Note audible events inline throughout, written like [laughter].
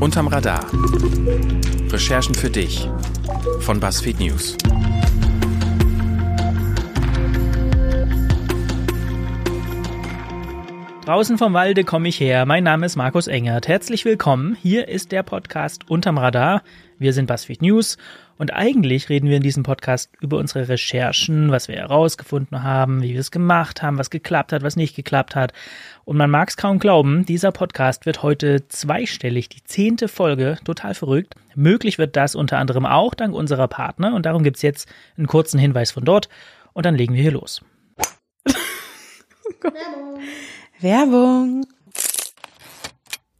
Unterm Radar. Recherchen für dich von BuzzFeed News. Draußen vom Walde komme ich her. Mein Name ist Markus Engert. Herzlich willkommen. Hier ist der Podcast Unterm Radar. Wir sind BuzzFeed News und eigentlich reden wir in diesem Podcast über unsere Recherchen, was wir herausgefunden haben, wie wir es gemacht haben, was geklappt hat, was nicht geklappt hat. Und man mag es kaum glauben, dieser Podcast wird heute zweistellig, die zehnte Folge, total verrückt. Möglich wird das unter anderem auch dank unserer Partner und darum gibt's jetzt einen kurzen Hinweis von dort und dann legen wir hier los. [laughs] Werbung. Werbung.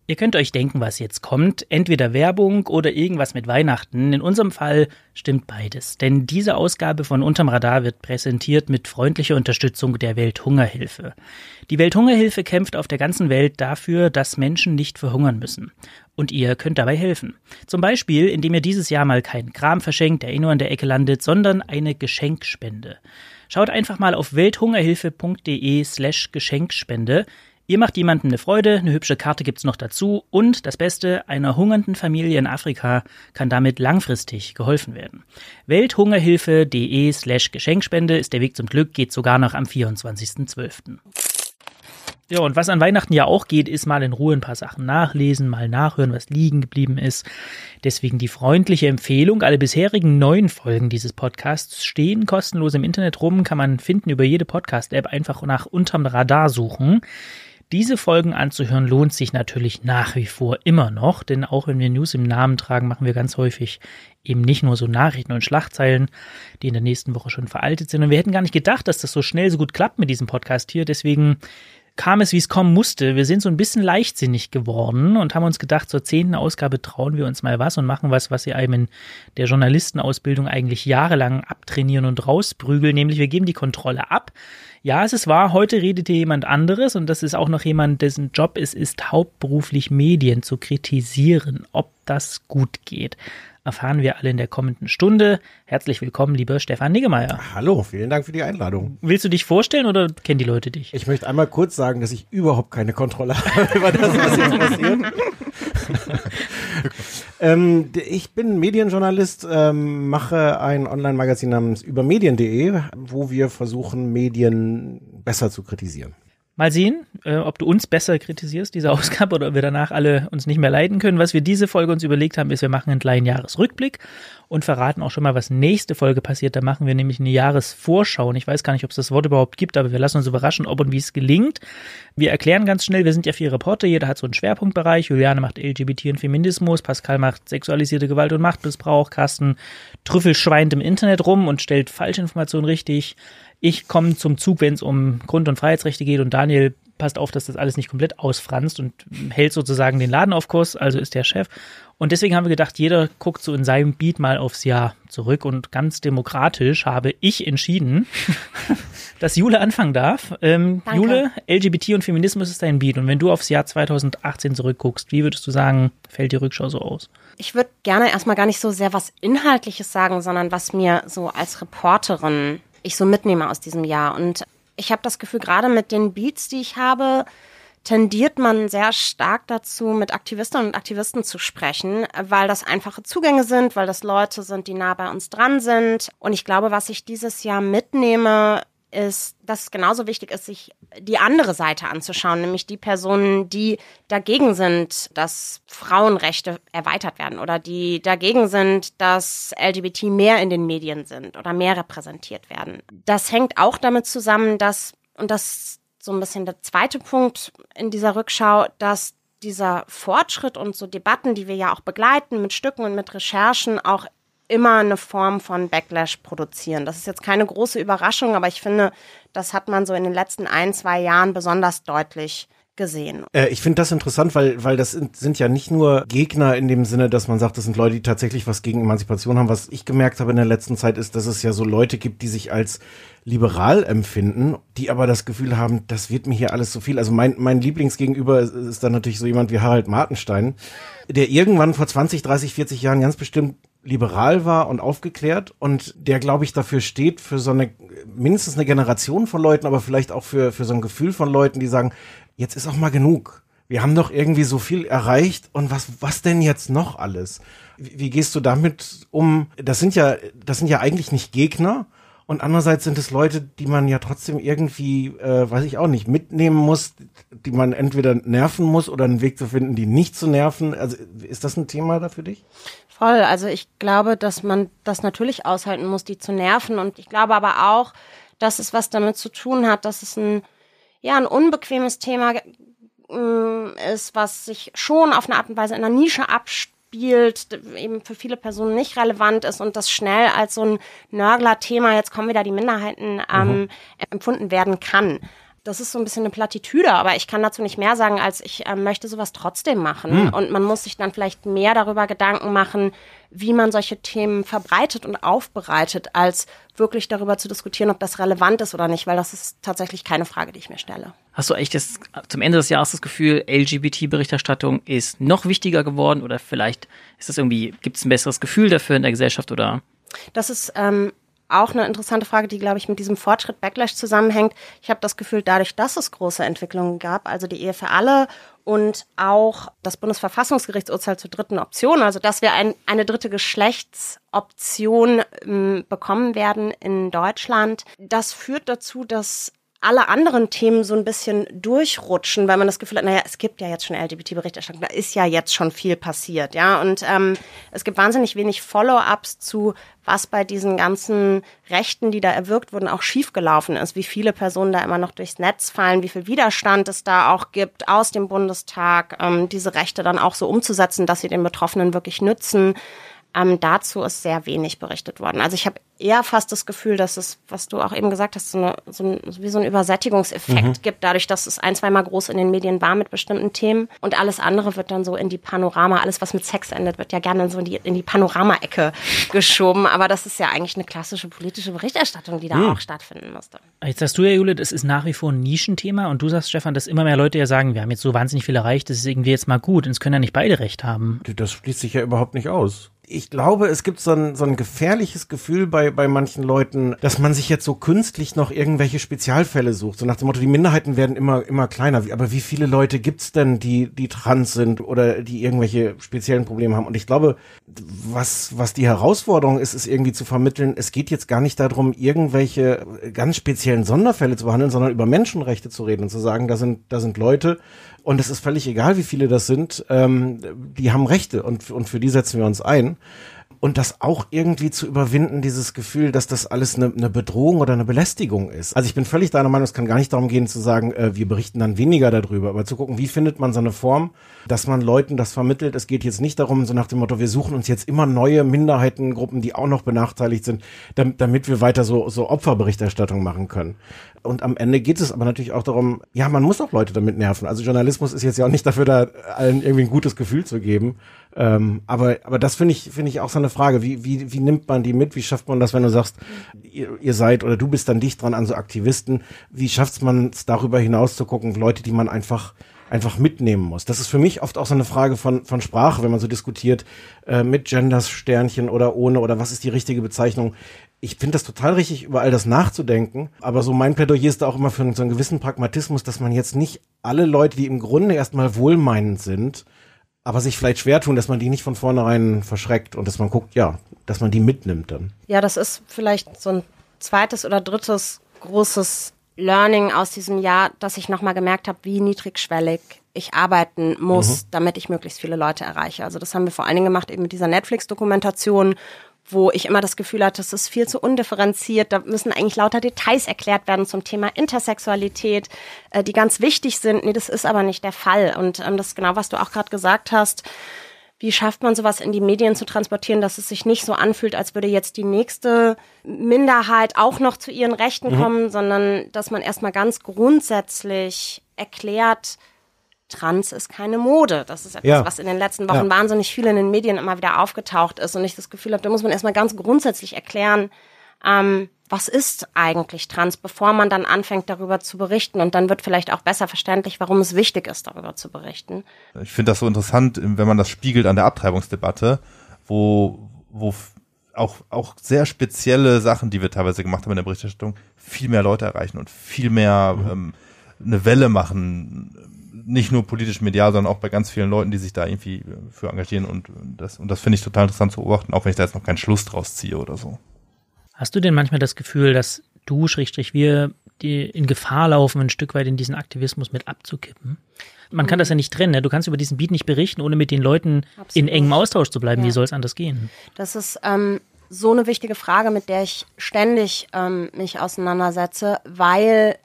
Ihr könnt euch denken, was jetzt kommt. Entweder Werbung oder irgendwas mit Weihnachten. In unserem Fall stimmt beides. Denn diese Ausgabe von Unterm Radar wird präsentiert mit freundlicher Unterstützung der Welthungerhilfe. Die Welthungerhilfe kämpft auf der ganzen Welt dafür, dass Menschen nicht verhungern müssen. Und ihr könnt dabei helfen. Zum Beispiel, indem ihr dieses Jahr mal keinen Kram verschenkt, der eh nur an der Ecke landet, sondern eine Geschenkspende. Schaut einfach mal auf welthungerhilfe.de slash Geschenkspende. Ihr macht jemandem eine Freude, eine hübsche Karte gibt's noch dazu und das Beste, einer hungernden Familie in Afrika kann damit langfristig geholfen werden. Welthungerhilfe.de slash Geschenkspende ist der Weg zum Glück, geht sogar noch am 24.12. Ja, und was an Weihnachten ja auch geht, ist mal in Ruhe ein paar Sachen nachlesen, mal nachhören, was liegen geblieben ist. Deswegen die freundliche Empfehlung, alle bisherigen neun Folgen dieses Podcasts stehen kostenlos im Internet rum, kann man finden über jede Podcast-App, einfach nach unterm Radar suchen. Diese Folgen anzuhören lohnt sich natürlich nach wie vor immer noch, denn auch wenn wir News im Namen tragen, machen wir ganz häufig eben nicht nur so Nachrichten und Schlagzeilen, die in der nächsten Woche schon veraltet sind. Und wir hätten gar nicht gedacht, dass das so schnell so gut klappt mit diesem Podcast hier. Deswegen kam es, wie es kommen musste. Wir sind so ein bisschen leichtsinnig geworden und haben uns gedacht, zur zehnten Ausgabe trauen wir uns mal was und machen was, was wir einem in der Journalistenausbildung eigentlich jahrelang abtrainieren und rausprügeln, nämlich wir geben die Kontrolle ab. Ja, es ist wahr, heute redet hier jemand anderes und das ist auch noch jemand, dessen Job es ist, hauptberuflich Medien zu kritisieren, ob das gut geht erfahren wir alle in der kommenden Stunde. Herzlich willkommen, lieber Stefan Niggemeier. Hallo, vielen Dank für die Einladung. Willst du dich vorstellen oder kennen die Leute dich? Ich möchte einmal kurz sagen, dass ich überhaupt keine Kontrolle [laughs] habe über das, was jetzt passiert. [laughs] ähm, ich bin Medienjournalist, ähm, mache ein Online-Magazin namens übermedien.de, wo wir versuchen, Medien besser zu kritisieren. Mal sehen, äh, ob du uns besser kritisierst, diese Ausgabe, oder ob wir danach alle uns nicht mehr leiden können. Was wir diese Folge uns überlegt haben, ist, wir machen einen kleinen Jahresrückblick und verraten auch schon mal, was nächste Folge passiert. Da machen wir nämlich eine Jahresvorschau. Und ich weiß gar nicht, ob es das Wort überhaupt gibt, aber wir lassen uns überraschen, ob und wie es gelingt. Wir erklären ganz schnell, wir sind ja vier Reporter, jeder hat so einen Schwerpunktbereich. Juliane macht LGBT und Feminismus, Pascal macht sexualisierte Gewalt und Machtmissbrauch, Carsten trüffelschweint im Internet rum und stellt Falschinformationen richtig. Ich komme zum Zug, wenn es um Grund- und Freiheitsrechte geht und Daniel passt auf, dass das alles nicht komplett ausfranst und hält sozusagen den Laden auf Kurs, also ist der Chef. Und deswegen haben wir gedacht, jeder guckt so in seinem Beat mal aufs Jahr zurück und ganz demokratisch habe ich entschieden, [laughs] dass Jule anfangen darf. Ähm, Jule, LGBT und Feminismus ist dein Beat und wenn du aufs Jahr 2018 zurückguckst, wie würdest du sagen, fällt die Rückschau so aus? Ich würde gerne erstmal gar nicht so sehr was Inhaltliches sagen, sondern was mir so als Reporterin ich so mitnehme aus diesem Jahr. Und ich habe das Gefühl, gerade mit den Beats, die ich habe, tendiert man sehr stark dazu, mit Aktivistinnen und Aktivisten zu sprechen, weil das einfache Zugänge sind, weil das Leute sind, die nah bei uns dran sind. Und ich glaube, was ich dieses Jahr mitnehme, ist, dass es genauso wichtig ist, sich die andere Seite anzuschauen, nämlich die Personen, die dagegen sind, dass Frauenrechte erweitert werden oder die dagegen sind, dass LGBT mehr in den Medien sind oder mehr repräsentiert werden. Das hängt auch damit zusammen, dass, und das ist so ein bisschen der zweite Punkt in dieser Rückschau, dass dieser Fortschritt und so Debatten, die wir ja auch begleiten mit Stücken und mit Recherchen, auch immer eine Form von Backlash produzieren. Das ist jetzt keine große Überraschung, aber ich finde, das hat man so in den letzten ein, zwei Jahren besonders deutlich gesehen. Äh, ich finde das interessant, weil, weil das sind, ja nicht nur Gegner in dem Sinne, dass man sagt, das sind Leute, die tatsächlich was gegen Emanzipation haben. Was ich gemerkt habe in der letzten Zeit ist, dass es ja so Leute gibt, die sich als liberal empfinden, die aber das Gefühl haben, das wird mir hier alles zu viel. Also mein, mein Lieblingsgegenüber ist, ist dann natürlich so jemand wie Harald Martenstein, der irgendwann vor 20, 30, 40 Jahren ganz bestimmt liberal war und aufgeklärt und der, glaube ich, dafür steht, für so eine, mindestens eine Generation von Leuten, aber vielleicht auch für, für so ein Gefühl von Leuten, die sagen, jetzt ist auch mal genug. Wir haben doch irgendwie so viel erreicht und was, was denn jetzt noch alles? Wie, wie gehst du damit um? Das sind ja, das sind ja eigentlich nicht Gegner, und andererseits sind es Leute, die man ja trotzdem irgendwie, äh, weiß ich auch nicht, mitnehmen muss, die man entweder nerven muss oder einen Weg zu finden, die nicht zu nerven. Also ist das ein Thema da für dich? Voll. Also ich glaube, dass man das natürlich aushalten muss, die zu nerven. Und ich glaube aber auch, dass es was damit zu tun hat, dass es ein, ja, ein unbequemes Thema äh, ist, was sich schon auf eine Art und Weise in einer Nische abspielt spielt, eben für viele Personen nicht relevant ist und das schnell als so ein Nörgler-Thema, jetzt kommen wieder die Minderheiten, ähm, mhm. empfunden werden kann. Das ist so ein bisschen eine Plattitüde, aber ich kann dazu nicht mehr sagen, als ich äh, möchte sowas trotzdem machen. Mhm. Und man muss sich dann vielleicht mehr darüber Gedanken machen, wie man solche Themen verbreitet und aufbereitet, als wirklich darüber zu diskutieren, ob das relevant ist oder nicht, weil das ist tatsächlich keine Frage, die ich mir stelle. Hast du echt das, zum Ende des Jahres das Gefühl, LGBT-Berichterstattung ist noch wichtiger geworden oder vielleicht ist das irgendwie, gibt es ein besseres Gefühl dafür in der Gesellschaft oder? Das ist ähm, auch eine interessante Frage, die, glaube ich, mit diesem Fortschritt Backlash zusammenhängt. Ich habe das Gefühl, dadurch, dass es große Entwicklungen gab, also die Ehe für alle und auch das Bundesverfassungsgerichtsurteil zur dritten Option, also dass wir ein, eine dritte Geschlechtsoption ähm, bekommen werden in Deutschland, das führt dazu, dass alle anderen Themen so ein bisschen durchrutschen, weil man das Gefühl hat, naja, es gibt ja jetzt schon LGBT-Berichterstattung, da ist ja jetzt schon viel passiert, ja. Und ähm, es gibt wahnsinnig wenig Follow-ups zu, was bei diesen ganzen Rechten, die da erwirkt wurden, auch schiefgelaufen ist, wie viele Personen da immer noch durchs Netz fallen, wie viel Widerstand es da auch gibt aus dem Bundestag, ähm, diese Rechte dann auch so umzusetzen, dass sie den Betroffenen wirklich nützen. Ähm, dazu ist sehr wenig berichtet worden. Also ich habe eher fast das Gefühl, dass es, was du auch eben gesagt hast, so, eine, so ein, wie so ein Übersättigungseffekt mhm. gibt, dadurch, dass es ein, zweimal groß in den Medien war mit bestimmten Themen und alles andere wird dann so in die Panorama, alles was mit Sex endet, wird ja gerne so in die, in die Panorama-Ecke [laughs] geschoben. Aber das ist ja eigentlich eine klassische politische Berichterstattung, die da mhm. auch stattfinden musste. Jetzt sagst du ja, Jule, das ist nach wie vor ein Nischenthema und du sagst, Stefan, dass immer mehr Leute ja sagen, wir haben jetzt so wahnsinnig viel erreicht, das ist irgendwie jetzt mal gut und es können ja nicht beide recht haben. Das schließt sich ja überhaupt nicht aus ich glaube, es gibt so ein, so ein gefährliches Gefühl bei, bei manchen Leuten, dass man sich jetzt so künstlich noch irgendwelche Spezialfälle sucht. So nach dem Motto, die Minderheiten werden immer, immer kleiner. Aber wie viele Leute gibt's denn, die, die trans sind oder die irgendwelche speziellen Probleme haben? Und ich glaube, was, was die Herausforderung ist, ist irgendwie zu vermitteln, es geht jetzt gar nicht darum, irgendwelche ganz speziellen Sonderfälle zu behandeln, sondern über Menschenrechte zu reden und zu sagen, da sind, da sind Leute, und es ist völlig egal, wie viele das sind, ähm, die haben Rechte. Und, und für die setzen wir uns ein und das auch irgendwie zu überwinden, dieses Gefühl, dass das alles eine, eine Bedrohung oder eine Belästigung ist. Also ich bin völlig deiner Meinung, es kann gar nicht darum gehen zu sagen, äh, wir berichten dann weniger darüber, aber zu gucken, wie findet man so eine Form, dass man Leuten das vermittelt. Es geht jetzt nicht darum, so nach dem Motto, wir suchen uns jetzt immer neue Minderheitengruppen, die auch noch benachteiligt sind, damit, damit wir weiter so, so Opferberichterstattung machen können. Und am Ende geht es aber natürlich auch darum, ja, man muss auch Leute damit nerven. Also Journalismus ist jetzt ja auch nicht dafür da, allen irgendwie ein gutes Gefühl zu geben. Ähm, aber, aber das finde ich, finde ich auch so eine Frage. Wie, wie, wie nimmt man die mit? Wie schafft man das, wenn du sagst, ihr, ihr seid oder du bist dann dicht dran an so Aktivisten? Wie schafft man es darüber hinaus zu gucken, Leute, die man einfach einfach mitnehmen muss. Das ist für mich oft auch so eine Frage von, von Sprache, wenn man so diskutiert, äh, mit Genders, Sternchen oder ohne oder was ist die richtige Bezeichnung. Ich finde das total richtig, über all das nachzudenken. Aber so mein Plädoyer ist da auch immer für so einen gewissen Pragmatismus, dass man jetzt nicht alle Leute, die im Grunde erstmal wohlmeinend sind, aber sich vielleicht schwer tun, dass man die nicht von vornherein verschreckt und dass man guckt, ja, dass man die mitnimmt dann. Ja, das ist vielleicht so ein zweites oder drittes großes Learning aus diesem Jahr, dass ich nochmal gemerkt habe, wie niedrigschwellig ich arbeiten muss, mhm. damit ich möglichst viele Leute erreiche. Also das haben wir vor allen Dingen gemacht eben mit dieser Netflix-Dokumentation, wo ich immer das Gefühl hatte, das ist viel zu undifferenziert. Da müssen eigentlich lauter Details erklärt werden zum Thema Intersexualität, äh, die ganz wichtig sind. Nee, das ist aber nicht der Fall. Und ähm, das ist genau, was du auch gerade gesagt hast. Wie schafft man sowas in die Medien zu transportieren, dass es sich nicht so anfühlt, als würde jetzt die nächste Minderheit auch noch zu ihren Rechten mhm. kommen, sondern dass man erstmal ganz grundsätzlich erklärt, Trans ist keine Mode. Das ist etwas, ja. was in den letzten Wochen ja. wahnsinnig viel in den Medien immer wieder aufgetaucht ist und ich das Gefühl habe, da muss man erstmal ganz grundsätzlich erklären, ähm, was ist eigentlich trans, bevor man dann anfängt, darüber zu berichten. Und dann wird vielleicht auch besser verständlich, warum es wichtig ist, darüber zu berichten. Ich finde das so interessant, wenn man das spiegelt an der Abtreibungsdebatte, wo wo auch, auch sehr spezielle Sachen, die wir teilweise gemacht haben in der Berichterstattung, viel mehr Leute erreichen und viel mehr mhm. ähm, eine Welle machen, nicht nur politisch medial, sondern auch bei ganz vielen Leuten, die sich da irgendwie für engagieren und das, und das finde ich total interessant zu beobachten, auch wenn ich da jetzt noch keinen Schluss draus ziehe oder so. Hast du denn manchmal das Gefühl, dass du, Schrägstrich, wir, die in Gefahr laufen, ein Stück weit in diesen Aktivismus mit abzukippen? Man kann das ja nicht trennen. Ne? Du kannst über diesen Beat nicht berichten, ohne mit den Leuten Absolut. in engem Austausch zu bleiben. Ja. Wie soll es anders gehen? Das ist ähm, so eine wichtige Frage, mit der ich ständig ähm, mich auseinandersetze, weil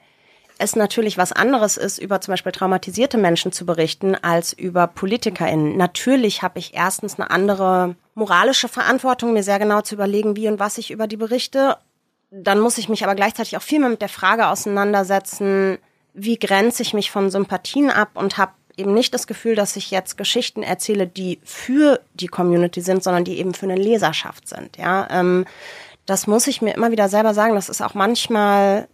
es natürlich was anderes ist, über zum Beispiel traumatisierte Menschen zu berichten, als über PolitikerInnen. Natürlich habe ich erstens eine andere moralische Verantwortung, mir sehr genau zu überlegen, wie und was ich über die berichte. Dann muss ich mich aber gleichzeitig auch viel mehr mit der Frage auseinandersetzen, wie grenze ich mich von Sympathien ab und habe eben nicht das Gefühl, dass ich jetzt Geschichten erzähle, die für die Community sind, sondern die eben für eine Leserschaft sind. Ja, ähm, das muss ich mir immer wieder selber sagen. Das ist auch manchmal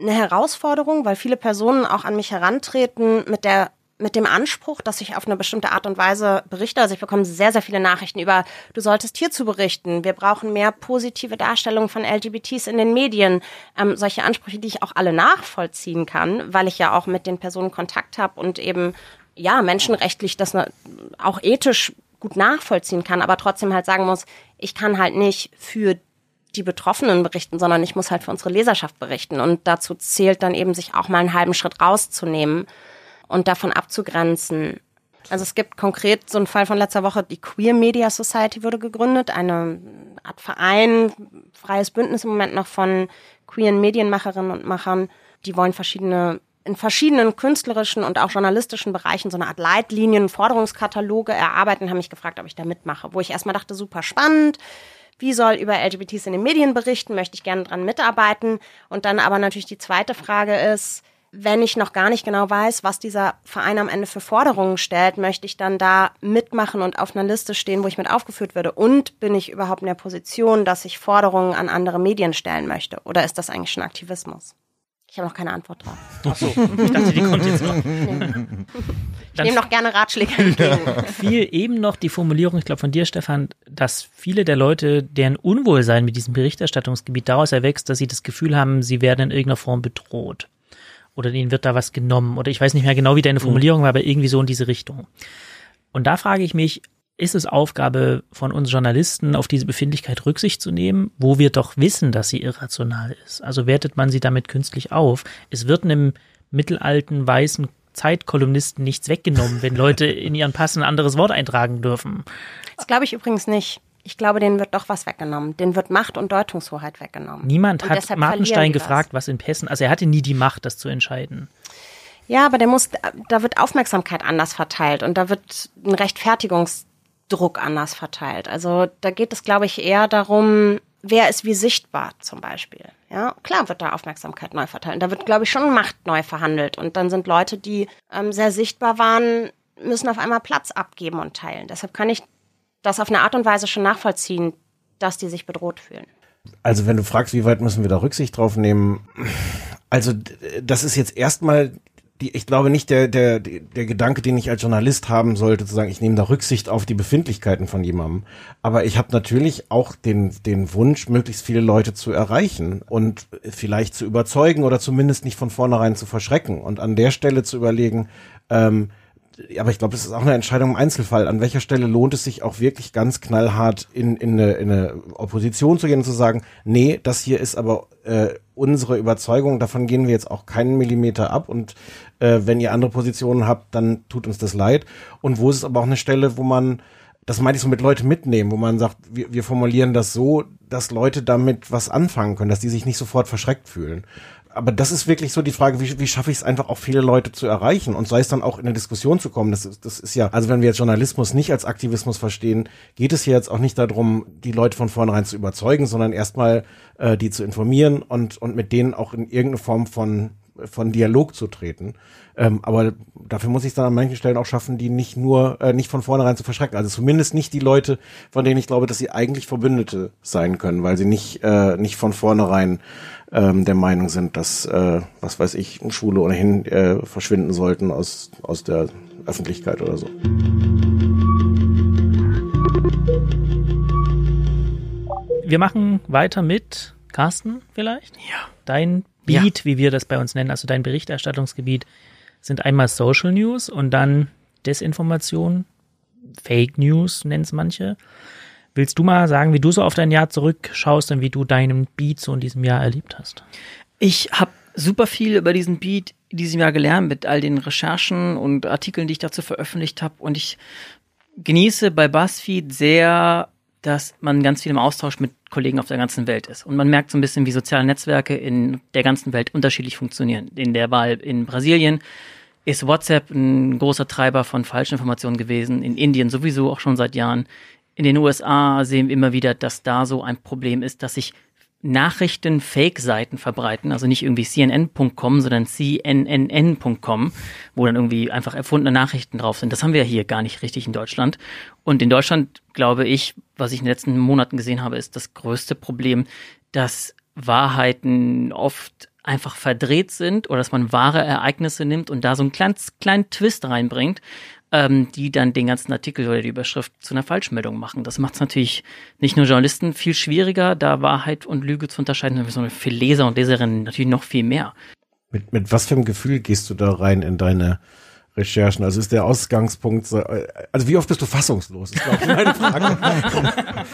eine Herausforderung, weil viele Personen auch an mich herantreten mit der mit dem Anspruch, dass ich auf eine bestimmte Art und Weise berichte. Also ich bekomme sehr, sehr viele Nachrichten über, du solltest hierzu berichten. Wir brauchen mehr positive Darstellung von LGBTs in den Medien. Ähm, solche Ansprüche, die ich auch alle nachvollziehen kann, weil ich ja auch mit den Personen Kontakt habe und eben, ja, menschenrechtlich das auch ethisch gut nachvollziehen kann, aber trotzdem halt sagen muss, ich kann halt nicht für die Betroffenen berichten, sondern ich muss halt für unsere Leserschaft berichten. Und dazu zählt dann eben, sich auch mal einen halben Schritt rauszunehmen und davon abzugrenzen. Also es gibt konkret so einen Fall von letzter Woche, die Queer Media Society wurde gegründet, eine Art Verein, freies Bündnis im Moment noch von queeren Medienmacherinnen und Machern. Die wollen verschiedene in verschiedenen künstlerischen und auch journalistischen Bereichen so eine Art Leitlinien, Forderungskataloge erarbeiten, haben mich gefragt, ob ich da mitmache. Wo ich erstmal dachte, super spannend, wie soll über LGBTs in den Medien berichten, möchte ich gerne dran mitarbeiten. Und dann aber natürlich die zweite Frage ist, wenn ich noch gar nicht genau weiß, was dieser Verein am Ende für Forderungen stellt, möchte ich dann da mitmachen und auf einer Liste stehen, wo ich mit aufgeführt würde? Und bin ich überhaupt in der Position, dass ich Forderungen an andere Medien stellen möchte? Oder ist das eigentlich schon Aktivismus? Ich habe noch keine Antwort drauf. Ach so, ich dachte, die kommt jetzt noch. Nee. Ich nehme noch gerne Ratschläge [laughs] entgegen. Fiel eben noch die Formulierung, ich glaube von dir, Stefan, dass viele der Leute, deren Unwohlsein mit diesem Berichterstattungsgebiet daraus erwächst, dass sie das Gefühl haben, sie werden in irgendeiner Form bedroht. Oder ihnen wird da was genommen. Oder ich weiß nicht mehr genau, wie deine Formulierung war, aber irgendwie so in diese Richtung. Und da frage ich mich, ist es Aufgabe von uns Journalisten, auf diese Befindlichkeit Rücksicht zu nehmen, wo wir doch wissen, dass sie irrational ist? Also wertet man sie damit künstlich auf? Es wird einem mittelalten weißen Zeitkolumnisten nichts weggenommen, wenn Leute [laughs] in ihren Pass ein anderes Wort eintragen dürfen. Das glaube ich übrigens nicht. Ich glaube, denen wird doch was weggenommen. Denen wird Macht und Deutungshoheit weggenommen. Niemand und hat Martenstein gefragt, was in Pässen, also er hatte nie die Macht, das zu entscheiden. Ja, aber der muss, da wird Aufmerksamkeit anders verteilt und da wird ein Rechtfertigungs Druck anders verteilt. Also da geht es, glaube ich, eher darum, wer ist wie sichtbar zum Beispiel. Ja, klar wird da Aufmerksamkeit neu verteilt. Da wird, glaube ich, schon Macht neu verhandelt. Und dann sind Leute, die ähm, sehr sichtbar waren, müssen auf einmal Platz abgeben und teilen. Deshalb kann ich das auf eine Art und Weise schon nachvollziehen, dass die sich bedroht fühlen. Also wenn du fragst, wie weit müssen wir da Rücksicht drauf nehmen, also das ist jetzt erstmal die, ich glaube nicht der, der, der Gedanke, den ich als Journalist haben sollte, zu sagen, ich nehme da Rücksicht auf die Befindlichkeiten von jemandem. Aber ich habe natürlich auch den, den Wunsch, möglichst viele Leute zu erreichen und vielleicht zu überzeugen oder zumindest nicht von vornherein zu verschrecken. Und an der Stelle zu überlegen, ähm, aber ich glaube, das ist auch eine Entscheidung im Einzelfall. An welcher Stelle lohnt es sich auch wirklich ganz knallhart in, in, eine, in eine Opposition zu gehen und zu sagen, nee, das hier ist aber äh, unsere Überzeugung, davon gehen wir jetzt auch keinen Millimeter ab und äh, wenn ihr andere Positionen habt, dann tut uns das leid. Und wo ist es aber auch eine Stelle, wo man, das meine ich so mit Leute mitnehmen, wo man sagt, wir, wir formulieren das so, dass Leute damit was anfangen können, dass die sich nicht sofort verschreckt fühlen aber das ist wirklich so die Frage, wie, wie schaffe ich es einfach auch viele Leute zu erreichen und sei es dann auch in eine Diskussion zu kommen. Das, ist, das ist ja, also wenn wir jetzt Journalismus nicht als Aktivismus verstehen, geht es hier jetzt auch nicht darum, die Leute von vornherein zu überzeugen, sondern erstmal äh, die zu informieren und, und mit denen auch in irgendeine Form von, von Dialog zu treten. Ähm, aber dafür muss ich es dann an manchen Stellen auch schaffen, die nicht nur, äh, nicht von vornherein zu verschrecken. Also zumindest nicht die Leute, von denen ich glaube, dass sie eigentlich Verbündete sein können, weil sie nicht, äh, nicht von vornherein ähm, der Meinung sind, dass, äh, was weiß ich, Schwule ohnehin äh, verschwinden sollten aus, aus der Öffentlichkeit oder so. wir machen weiter mit Carsten vielleicht. Ja. Dein Beat, ja. wie wir das bei uns nennen, also dein Berichterstattungsgebiet, sind einmal Social News und dann Desinformation, Fake News nennen es manche. Willst du mal sagen, wie du so auf dein Jahr zurückschaust und wie du deinen Beat so in diesem Jahr erlebt hast? Ich habe super viel über diesen Beat in diesem Jahr gelernt mit all den Recherchen und Artikeln, die ich dazu veröffentlicht habe. Und ich genieße bei BuzzFeed sehr, dass man ganz viel im Austausch mit Kollegen auf der ganzen Welt ist. Und man merkt so ein bisschen, wie soziale Netzwerke in der ganzen Welt unterschiedlich funktionieren. In der Wahl in Brasilien ist WhatsApp ein großer Treiber von falschen Informationen gewesen. In Indien sowieso auch schon seit Jahren. In den USA sehen wir immer wieder, dass da so ein Problem ist, dass sich Nachrichten Fake-Seiten verbreiten, also nicht irgendwie cnn.com, sondern cnnn.com, wo dann irgendwie einfach erfundene Nachrichten drauf sind. Das haben wir hier gar nicht richtig in Deutschland. Und in Deutschland, glaube ich, was ich in den letzten Monaten gesehen habe, ist das größte Problem, dass Wahrheiten oft einfach verdreht sind oder dass man wahre Ereignisse nimmt und da so einen kleinen, kleinen Twist reinbringt, ähm, die dann den ganzen Artikel oder die Überschrift zu einer Falschmeldung machen. Das macht es natürlich nicht nur Journalisten viel schwieriger, da Wahrheit und Lüge zu unterscheiden, sondern für Leser und Leserinnen natürlich noch viel mehr. Mit, mit was für einem Gefühl gehst du da rein in deine Recherchen? Also ist der Ausgangspunkt, so, also wie oft bist du fassungslos? Ist, glaube ich, meine Frage. [laughs]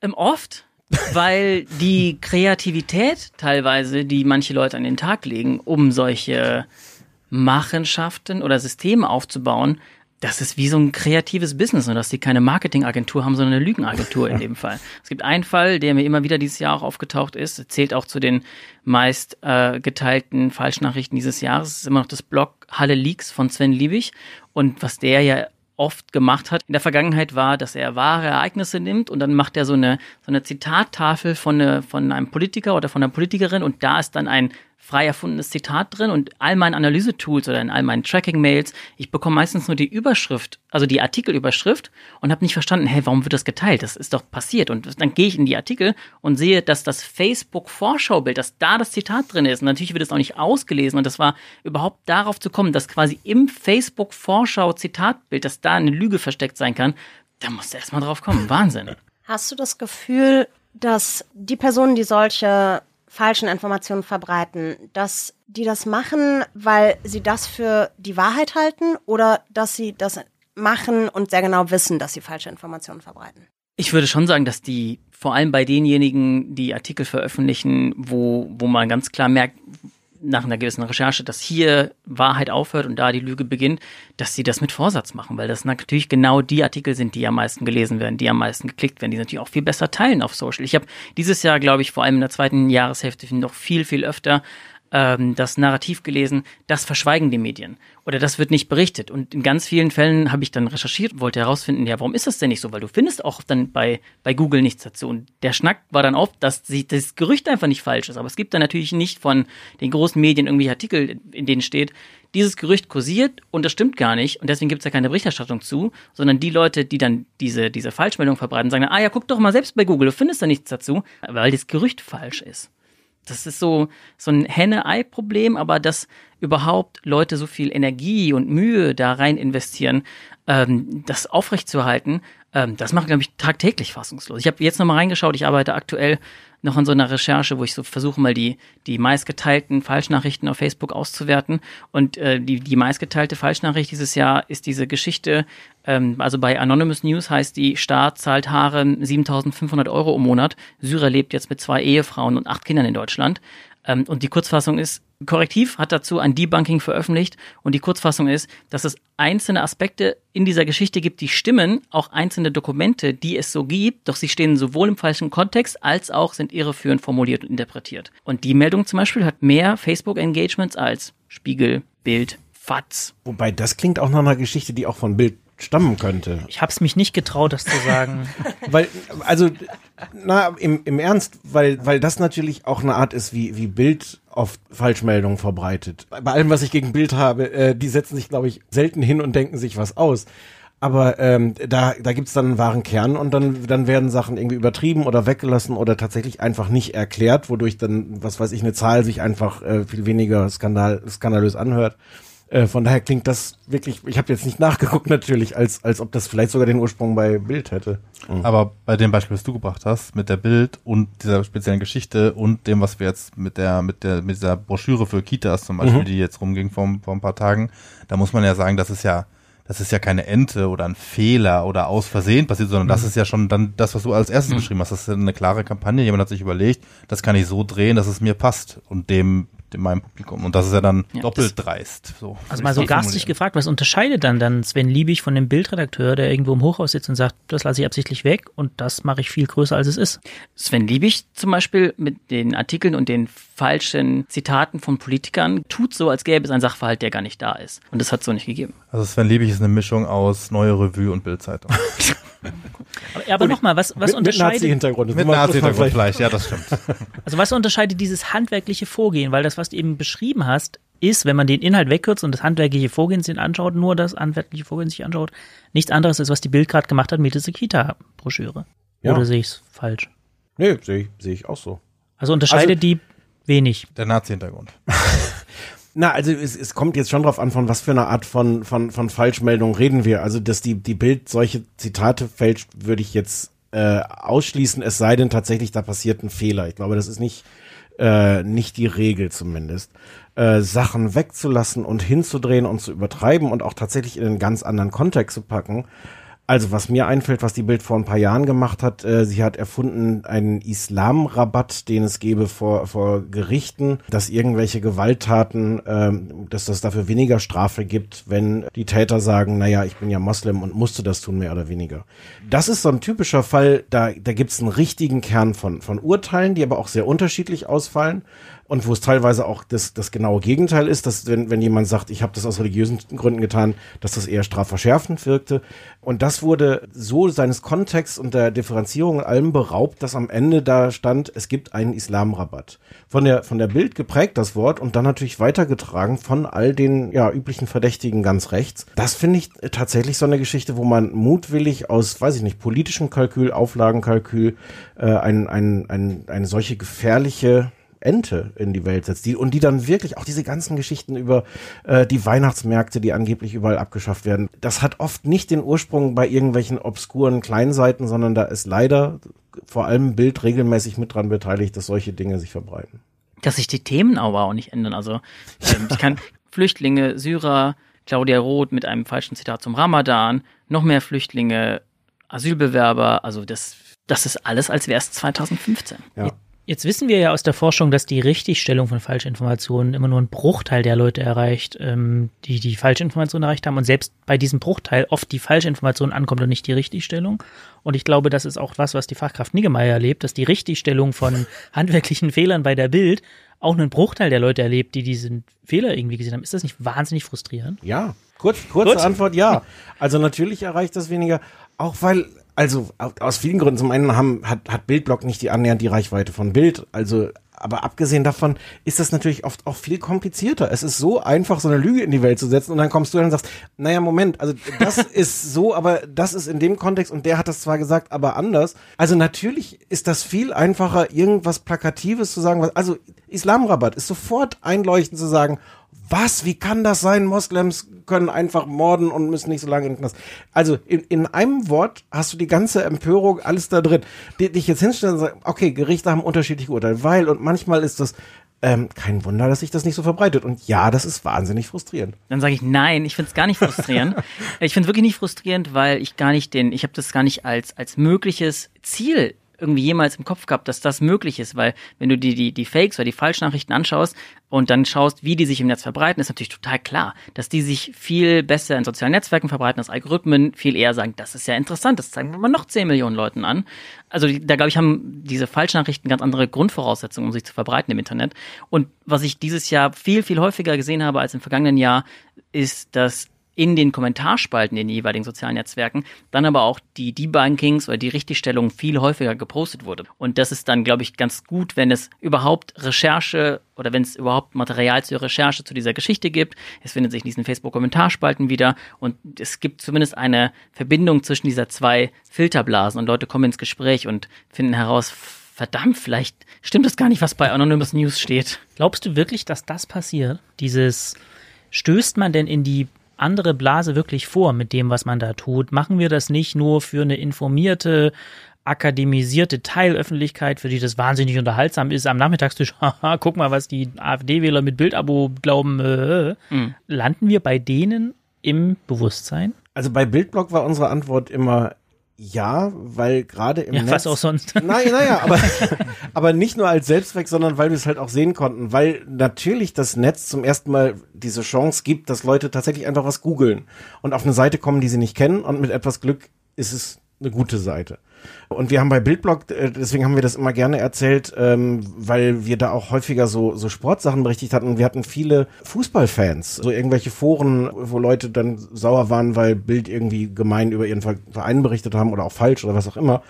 ähm, oft, weil die Kreativität teilweise, die manche Leute an den Tag legen, um solche Machenschaften oder Systeme aufzubauen, das ist wie so ein kreatives Business und dass sie keine Marketingagentur haben, sondern eine Lügenagentur in dem [laughs] Fall. Es gibt einen Fall, der mir immer wieder dieses Jahr auch aufgetaucht ist, zählt auch zu den meist äh, geteilten Falschnachrichten dieses Jahres. Es ist immer noch das Blog Halle Leaks von Sven Liebig und was der ja oft gemacht hat in der Vergangenheit war, dass er wahre Ereignisse nimmt und dann macht er so eine so eine Zitattafel von, eine, von einem Politiker oder von einer Politikerin und da ist dann ein frei erfundenes Zitat drin und all meinen Analyse-Tools oder in all meinen Tracking-Mails, ich bekomme meistens nur die Überschrift, also die Artikelüberschrift und habe nicht verstanden, hey, warum wird das geteilt? Das ist doch passiert. Und dann gehe ich in die Artikel und sehe, dass das Facebook-Vorschaubild, dass da das Zitat drin ist. Und natürlich wird es auch nicht ausgelesen. Und das war überhaupt darauf zu kommen, dass quasi im Facebook-Vorschau-Zitatbild, dass da eine Lüge versteckt sein kann, da musst du erstmal drauf kommen. Wahnsinn. Hast du das Gefühl, dass die Personen, die solche falschen Informationen verbreiten, dass die das machen, weil sie das für die Wahrheit halten oder dass sie das machen und sehr genau wissen, dass sie falsche Informationen verbreiten? Ich würde schon sagen, dass die vor allem bei denjenigen, die Artikel veröffentlichen, wo, wo man ganz klar merkt, nach einer gewissen Recherche, dass hier Wahrheit aufhört und da die Lüge beginnt, dass sie das mit Vorsatz machen, weil das natürlich genau die Artikel sind, die am meisten gelesen werden, die am meisten geklickt werden, die natürlich auch viel besser teilen auf Social. Ich habe dieses Jahr, glaube ich, vor allem in der zweiten Jahreshälfte noch viel, viel öfter ähm, das Narrativ gelesen, das verschweigen die Medien oder das wird nicht berichtet. Und in ganz vielen Fällen habe ich dann recherchiert, wollte herausfinden, ja, warum ist das denn nicht so? Weil du findest auch dann bei, bei Google nichts dazu. Und der Schnack war dann oft, dass sie, das Gerücht einfach nicht falsch ist. Aber es gibt dann natürlich nicht von den großen Medien irgendwelche Artikel, in denen steht, dieses Gerücht kursiert und das stimmt gar nicht und deswegen gibt es ja keine Berichterstattung zu, sondern die Leute, die dann diese, diese Falschmeldung verbreiten, sagen, ah ja, guck doch mal selbst bei Google, du findest da nichts dazu, weil das Gerücht falsch ist. Das ist so, so ein Henne-Ei-Problem, aber dass überhaupt Leute so viel Energie und Mühe da rein investieren, ähm, das aufrechtzuerhalten, ähm, das macht, glaube ich, tagtäglich fassungslos. Ich habe jetzt nochmal reingeschaut, ich arbeite aktuell noch an so einer Recherche, wo ich so versuche, mal die, die meistgeteilten Falschnachrichten auf Facebook auszuwerten. Und äh, die, die meistgeteilte Falschnachricht dieses Jahr ist diese Geschichte, ähm, also bei Anonymous News heißt die, Staat zahlt Haare 7500 Euro im Monat. Syrer lebt jetzt mit zwei Ehefrauen und acht Kindern in Deutschland. Ähm, und die Kurzfassung ist, Korrektiv hat dazu ein Debunking veröffentlicht und die Kurzfassung ist, dass es einzelne Aspekte in dieser Geschichte gibt, die stimmen, auch einzelne Dokumente, die es so gibt, doch sie stehen sowohl im falschen Kontext als auch sind irreführend formuliert und interpretiert. Und die Meldung zum Beispiel hat mehr Facebook-Engagements als Spiegel, Bild, FATS. Wobei das klingt auch nach einer Geschichte, die auch von Bild stammen könnte. Ich habe es mich nicht getraut, das zu sagen. [laughs] weil, also, na, im, im Ernst, weil, weil das natürlich auch eine Art ist, wie, wie Bild oft Falschmeldungen verbreitet. Bei allem, was ich gegen Bild habe, äh, die setzen sich, glaube ich, selten hin und denken sich was aus. Aber ähm, da, da gibt's dann einen wahren Kern und dann, dann werden Sachen irgendwie übertrieben oder weggelassen oder tatsächlich einfach nicht erklärt, wodurch dann, was weiß ich, eine Zahl sich einfach äh, viel weniger skandal, skandalös anhört. Äh, von daher klingt das wirklich, ich habe jetzt nicht nachgeguckt natürlich, als, als ob das vielleicht sogar den Ursprung bei Bild hätte. Aber bei dem Beispiel, was du gebracht hast, mit der Bild und dieser speziellen Geschichte und dem, was wir jetzt mit der, mit der, mit dieser Broschüre für Kitas zum Beispiel, Mhm. die jetzt rumging vor, vor ein paar Tagen, da muss man ja sagen, das ist ja, das ist ja keine Ente oder ein Fehler oder aus Versehen passiert, sondern das ist ja schon dann das, was du als erstes beschrieben hast. Das ist eine klare Kampagne. Jemand hat sich überlegt, das kann ich so drehen, dass es mir passt und dem, dem meinem Publikum. Und das ist ja dann Ja, doppelt dreist. So, Also mal so garstig gefragt, was unterscheidet dann dann Sven Liebig von dem Bildredakteur, der irgendwo im Hochhaus sitzt und sagt, das lasse ich absichtlich weg und das mache ich viel größer, als es ist? Sven Liebig zum Beispiel mit den Artikeln und den falschen Zitaten von Politikern tut so, als gäbe es einen Sachverhalt, der gar nicht da ist. Und das hat es so nicht gegeben. Also Sven Liebig ist eine Mischung aus Neue Revue und Bildzeitung. [laughs] Aber, aber nochmal, was, was mit, mit unterscheidet, Nazi-Hintergrund. Mit muss man Nazi-Hintergrund vielleicht- vielleicht, ja, das stimmt. [laughs] also was unterscheidet dieses handwerkliche Vorgehen? Weil das, was du eben beschrieben hast, ist, wenn man den Inhalt wegkürzt und das handwerkliche Vorgehen sich anschaut, nur das handwerkliche Vorgehen sich anschaut, nichts anderes ist, was die Bild gerade gemacht hat mit dieser Kita-Broschüre. Ja. Oder sehe ich es falsch? Nee, sehe ich, sehe ich auch so. Also unterscheidet Also- die wenig. Der Nazi-Hintergrund. [laughs] Na, also es, es kommt jetzt schon drauf an, von was für einer Art von, von, von Falschmeldung reden wir. Also, dass die, die Bild solche Zitate fälscht, würde ich jetzt äh, ausschließen, es sei denn tatsächlich, da passiert ein Fehler. Ich glaube, das ist nicht, äh, nicht die Regel zumindest. Äh, Sachen wegzulassen und hinzudrehen und zu übertreiben und auch tatsächlich in einen ganz anderen Kontext zu packen. Also was mir einfällt, was die Bild vor ein paar Jahren gemacht hat, äh, sie hat erfunden einen Islamrabatt, den es gäbe vor, vor Gerichten, dass irgendwelche Gewalttaten, ähm, dass das dafür weniger Strafe gibt, wenn die Täter sagen, naja, ich bin ja Moslem und musste das tun, mehr oder weniger. Das ist so ein typischer Fall, da, da gibt es einen richtigen Kern von, von Urteilen, die aber auch sehr unterschiedlich ausfallen und wo es teilweise auch das, das genaue Gegenteil ist, dass wenn, wenn jemand sagt, ich habe das aus religiösen Gründen getan, dass das eher strafverschärfend wirkte. Und das wurde so seines Kontexts und der Differenzierung in allem beraubt, dass am Ende da stand, es gibt einen Islamrabatt. Von der, von der Bild geprägt das Wort und dann natürlich weitergetragen von all den ja, üblichen Verdächtigen ganz rechts. Das finde ich tatsächlich so eine Geschichte, wo man mutwillig aus, weiß ich nicht, politischem Kalkül, Auflagenkalkül, äh, ein, ein, ein, eine solche gefährliche Ente in die Welt setzt. Die, und die dann wirklich auch diese ganzen Geschichten über äh, die Weihnachtsmärkte, die angeblich überall abgeschafft werden, das hat oft nicht den Ursprung bei irgendwelchen obskuren Kleinseiten, sondern da ist leider vor allem Bild regelmäßig mit dran beteiligt, dass solche Dinge sich verbreiten. Dass sich die Themen aber auch nicht ändern. Also ähm, ich kann [laughs] Flüchtlinge, Syrer, Claudia Roth mit einem falschen Zitat zum Ramadan, noch mehr Flüchtlinge, Asylbewerber, also das, das ist alles, als wäre es 2015. Ja. Jetzt wissen wir ja aus der Forschung, dass die Richtigstellung von Falschinformationen immer nur einen Bruchteil der Leute erreicht, ähm, die die Falschinformation erreicht haben. Und selbst bei diesem Bruchteil oft die Falschinformation ankommt und nicht die Richtigstellung. Und ich glaube, das ist auch was, was die Fachkraft Niggemeier erlebt, dass die Richtigstellung von [laughs] handwerklichen Fehlern bei der Bild auch nur einen Bruchteil der Leute erlebt, die diesen Fehler irgendwie gesehen haben. Ist das nicht wahnsinnig frustrierend? Ja, kurz, kurze Gut. Antwort, ja. [laughs] Also natürlich erreicht das weniger, auch weil, also au- aus vielen Gründen, zum einen haben, hat, hat Bildblock nicht die annähernd die Reichweite von Bild, also aber abgesehen davon ist das natürlich oft auch viel komplizierter. Es ist so einfach, so eine Lüge in die Welt zu setzen und dann kommst du dann und sagst, naja, Moment, also das [laughs] ist so, aber das ist in dem Kontext und der hat das zwar gesagt, aber anders. Also natürlich ist das viel einfacher, irgendwas Plakatives zu sagen, also Islamrabatt ist sofort einleuchtend zu sagen, was, wie kann das sein? Moslems können einfach morden und müssen nicht so lange in den Knast. Also in, in einem Wort hast du die ganze Empörung, alles da drin. Die, dich jetzt hinstellen und sagen, okay, Gerichte haben unterschiedliche Urteile, weil und manchmal ist das ähm, kein Wunder, dass sich das nicht so verbreitet. Und ja, das ist wahnsinnig frustrierend. Dann sage ich nein, ich finde es gar nicht frustrierend. [laughs] ich finde es wirklich nicht frustrierend, weil ich gar nicht den, ich habe das gar nicht als als mögliches Ziel irgendwie jemals im Kopf gehabt, dass das möglich ist, weil wenn du die, die, die Fakes oder die Falschnachrichten anschaust und dann schaust, wie die sich im Netz verbreiten, ist natürlich total klar, dass die sich viel besser in sozialen Netzwerken verbreiten, dass Algorithmen viel eher sagen, das ist ja interessant, das zeigen wir mal noch 10 Millionen Leuten an. Also da glaube ich, haben diese Falschnachrichten ganz andere Grundvoraussetzungen, um sich zu verbreiten im Internet. Und was ich dieses Jahr viel, viel häufiger gesehen habe als im vergangenen Jahr, ist, dass in den Kommentarspalten in den jeweiligen sozialen Netzwerken dann aber auch die Debunkings oder die Richtigstellung viel häufiger gepostet wurde. Und das ist dann, glaube ich, ganz gut, wenn es überhaupt Recherche oder wenn es überhaupt Material zur Recherche zu dieser Geschichte gibt. Es findet sich in diesen Facebook-Kommentarspalten wieder und es gibt zumindest eine Verbindung zwischen dieser zwei Filterblasen und Leute kommen ins Gespräch und finden heraus, verdammt, vielleicht stimmt es gar nicht, was bei Anonymous News steht. Glaubst du wirklich, dass das passiert? Dieses, Stößt man denn in die andere Blase wirklich vor mit dem, was man da tut? Machen wir das nicht nur für eine informierte, akademisierte Teilöffentlichkeit, für die das wahnsinnig unterhaltsam ist, am Nachmittagstisch, [laughs] haha, guck mal, was die AfD-Wähler mit Bildabo glauben, äh, mhm. landen wir bei denen im Bewusstsein? Also bei Bildblock war unsere Antwort immer ja, weil gerade im ja, Netz. Was auch sonst. [laughs] Naja, naja, aber, aber nicht nur als Selbstzweck, sondern weil wir es halt auch sehen konnten, weil natürlich das Netz zum ersten Mal diese Chance gibt, dass Leute tatsächlich einfach was googeln und auf eine Seite kommen, die sie nicht kennen und mit etwas Glück ist es eine gute Seite. Und wir haben bei Bildblog, äh, deswegen haben wir das immer gerne erzählt, ähm, weil wir da auch häufiger so, so Sportsachen berichtet hatten. Wir hatten viele Fußballfans, so irgendwelche Foren, wo Leute dann sauer waren, weil Bild irgendwie gemein über ihren Verein berichtet haben oder auch falsch oder was auch immer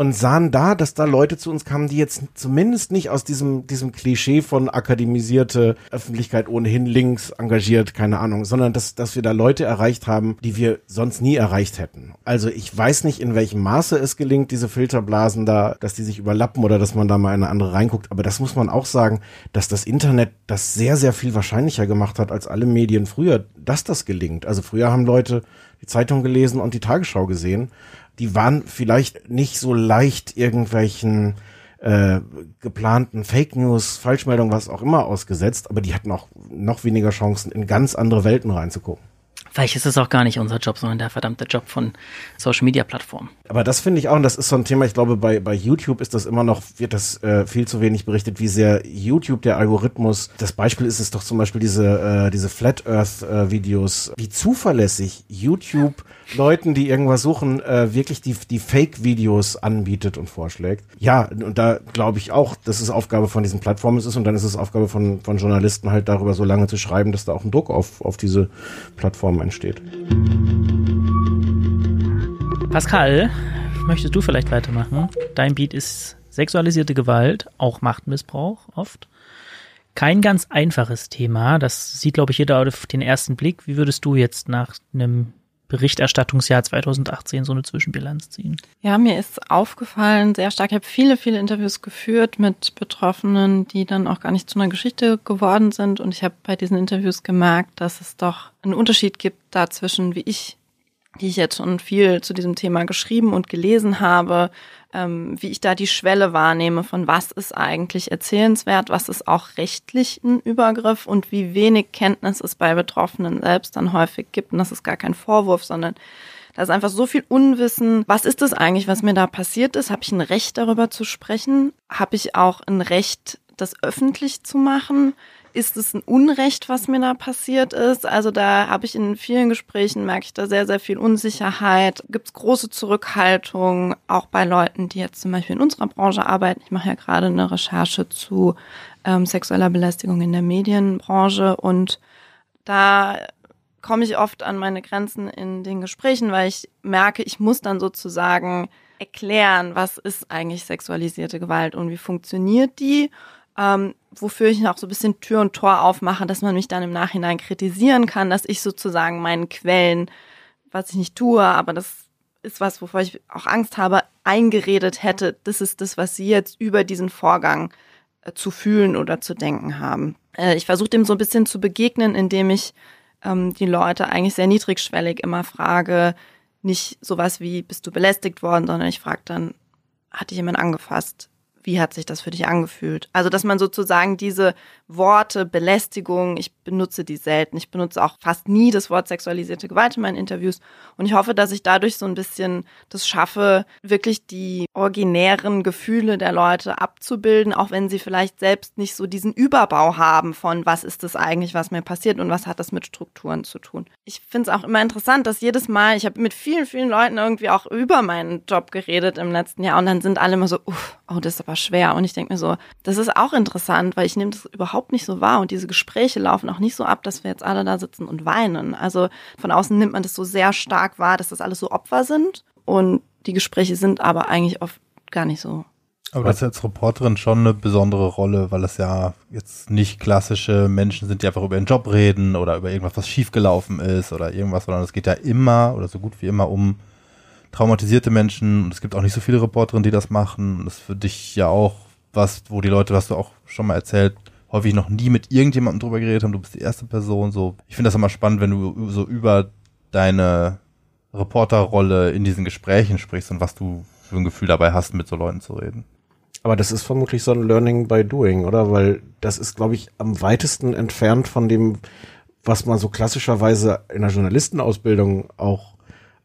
und sahen da, dass da Leute zu uns kamen, die jetzt zumindest nicht aus diesem, diesem Klischee von akademisierte Öffentlichkeit ohnehin links engagiert, keine Ahnung, sondern dass, dass wir da Leute erreicht haben, die wir sonst nie erreicht hätten. Also ich weiß nicht, in welchem Maße es gelingt, diese Filterblasen da, dass die sich überlappen oder dass man da mal in eine andere reinguckt. Aber das muss man auch sagen, dass das Internet das sehr, sehr viel wahrscheinlicher gemacht hat als alle Medien früher, dass das gelingt. Also früher haben Leute die Zeitung gelesen und die Tagesschau gesehen die waren vielleicht nicht so leicht irgendwelchen äh, geplanten Fake News, Falschmeldungen, was auch immer ausgesetzt, aber die hatten auch noch weniger Chancen, in ganz andere Welten reinzugucken. Vielleicht ist es auch gar nicht unser Job, sondern der verdammte Job von Social Media Plattformen. Aber das finde ich auch, und das ist so ein Thema, ich glaube, bei, bei YouTube ist das immer noch, wird das äh, viel zu wenig berichtet, wie sehr YouTube, der Algorithmus, das Beispiel ist es doch zum Beispiel diese, äh, diese Flat Earth äh, Videos, wie zuverlässig YouTube Leuten, die irgendwas suchen, äh, wirklich die, die Fake-Videos anbietet und vorschlägt. Ja, und da glaube ich auch, dass es Aufgabe von diesen Plattformen ist und dann ist es Aufgabe von, von Journalisten halt darüber so lange zu schreiben, dass da auch ein Druck auf, auf diese Plattformen entsteht. Pascal, möchtest du vielleicht weitermachen? Dein Beat ist sexualisierte Gewalt, auch Machtmissbrauch oft. Kein ganz einfaches Thema. Das sieht, glaube ich, jeder auf den ersten Blick. Wie würdest du jetzt nach einem Berichterstattungsjahr 2018 so eine Zwischenbilanz ziehen? Ja, mir ist aufgefallen, sehr stark. Ich habe viele, viele Interviews geführt mit Betroffenen, die dann auch gar nicht zu einer Geschichte geworden sind. Und ich habe bei diesen Interviews gemerkt, dass es doch einen Unterschied gibt dazwischen, wie ich die ich jetzt schon viel zu diesem Thema geschrieben und gelesen habe, ähm, wie ich da die Schwelle wahrnehme von was ist eigentlich erzählenswert, was ist auch rechtlich ein Übergriff und wie wenig Kenntnis es bei Betroffenen selbst dann häufig gibt. Und das ist gar kein Vorwurf, sondern da ist einfach so viel Unwissen. Was ist das eigentlich, was mir da passiert ist? Habe ich ein Recht darüber zu sprechen? Habe ich auch ein Recht, das öffentlich zu machen? Ist es ein Unrecht, was mir da passiert ist? Also da habe ich in vielen Gesprächen, merke ich da sehr, sehr viel Unsicherheit. Gibt es große Zurückhaltung, auch bei Leuten, die jetzt zum Beispiel in unserer Branche arbeiten. Ich mache ja gerade eine Recherche zu ähm, sexueller Belästigung in der Medienbranche und da komme ich oft an meine Grenzen in den Gesprächen, weil ich merke, ich muss dann sozusagen erklären, was ist eigentlich sexualisierte Gewalt und wie funktioniert die ähm, wofür ich auch so ein bisschen Tür und Tor aufmache, dass man mich dann im Nachhinein kritisieren kann, dass ich sozusagen meinen Quellen, was ich nicht tue, aber das ist was, wovor ich auch Angst habe, eingeredet hätte, das ist das, was sie jetzt über diesen Vorgang äh, zu fühlen oder zu denken haben. Äh, ich versuche dem so ein bisschen zu begegnen, indem ich ähm, die Leute eigentlich sehr niedrigschwellig immer frage, nicht sowas wie, bist du belästigt worden, sondern ich frage dann, hat dich jemand angefasst? Wie hat sich das für dich angefühlt? Also, dass man sozusagen diese Worte Belästigung, ich benutze die selten. Ich benutze auch fast nie das Wort sexualisierte Gewalt in meinen Interviews. Und ich hoffe, dass ich dadurch so ein bisschen das schaffe, wirklich die originären Gefühle der Leute abzubilden, auch wenn sie vielleicht selbst nicht so diesen Überbau haben von, was ist das eigentlich, was mir passiert und was hat das mit Strukturen zu tun. Ich finde es auch immer interessant, dass jedes Mal, ich habe mit vielen, vielen Leuten irgendwie auch über meinen Job geredet im letzten Jahr und dann sind alle immer so, uff, oh, das ist aber schwer. Und ich denke mir so, das ist auch interessant, weil ich nehme das überhaupt nicht so wahr und diese Gespräche laufen auch nicht so ab, dass wir jetzt alle da sitzen und weinen. Also von außen nimmt man das so sehr stark wahr, dass das alles so Opfer sind und die Gespräche sind aber eigentlich oft gar nicht so. Aber das ist als Reporterin schon eine besondere Rolle, weil es ja jetzt nicht klassische Menschen sind, die einfach über ihren Job reden oder über irgendwas, was schiefgelaufen ist oder irgendwas, sondern es geht ja immer oder so gut wie immer um traumatisierte Menschen und es gibt auch nicht so viele Reporterinnen, die das machen. Und das ist für dich ja auch was, wo die Leute, was du auch schon mal erzählt, häufig noch nie mit irgendjemandem drüber geredet haben. Du bist die erste Person. So, ich finde das immer spannend, wenn du so über deine Reporterrolle in diesen Gesprächen sprichst und was du für ein Gefühl dabei hast, mit so Leuten zu reden. Aber das ist vermutlich so ein Learning by Doing, oder? Weil das ist, glaube ich, am weitesten entfernt von dem, was man so klassischerweise in der Journalistenausbildung auch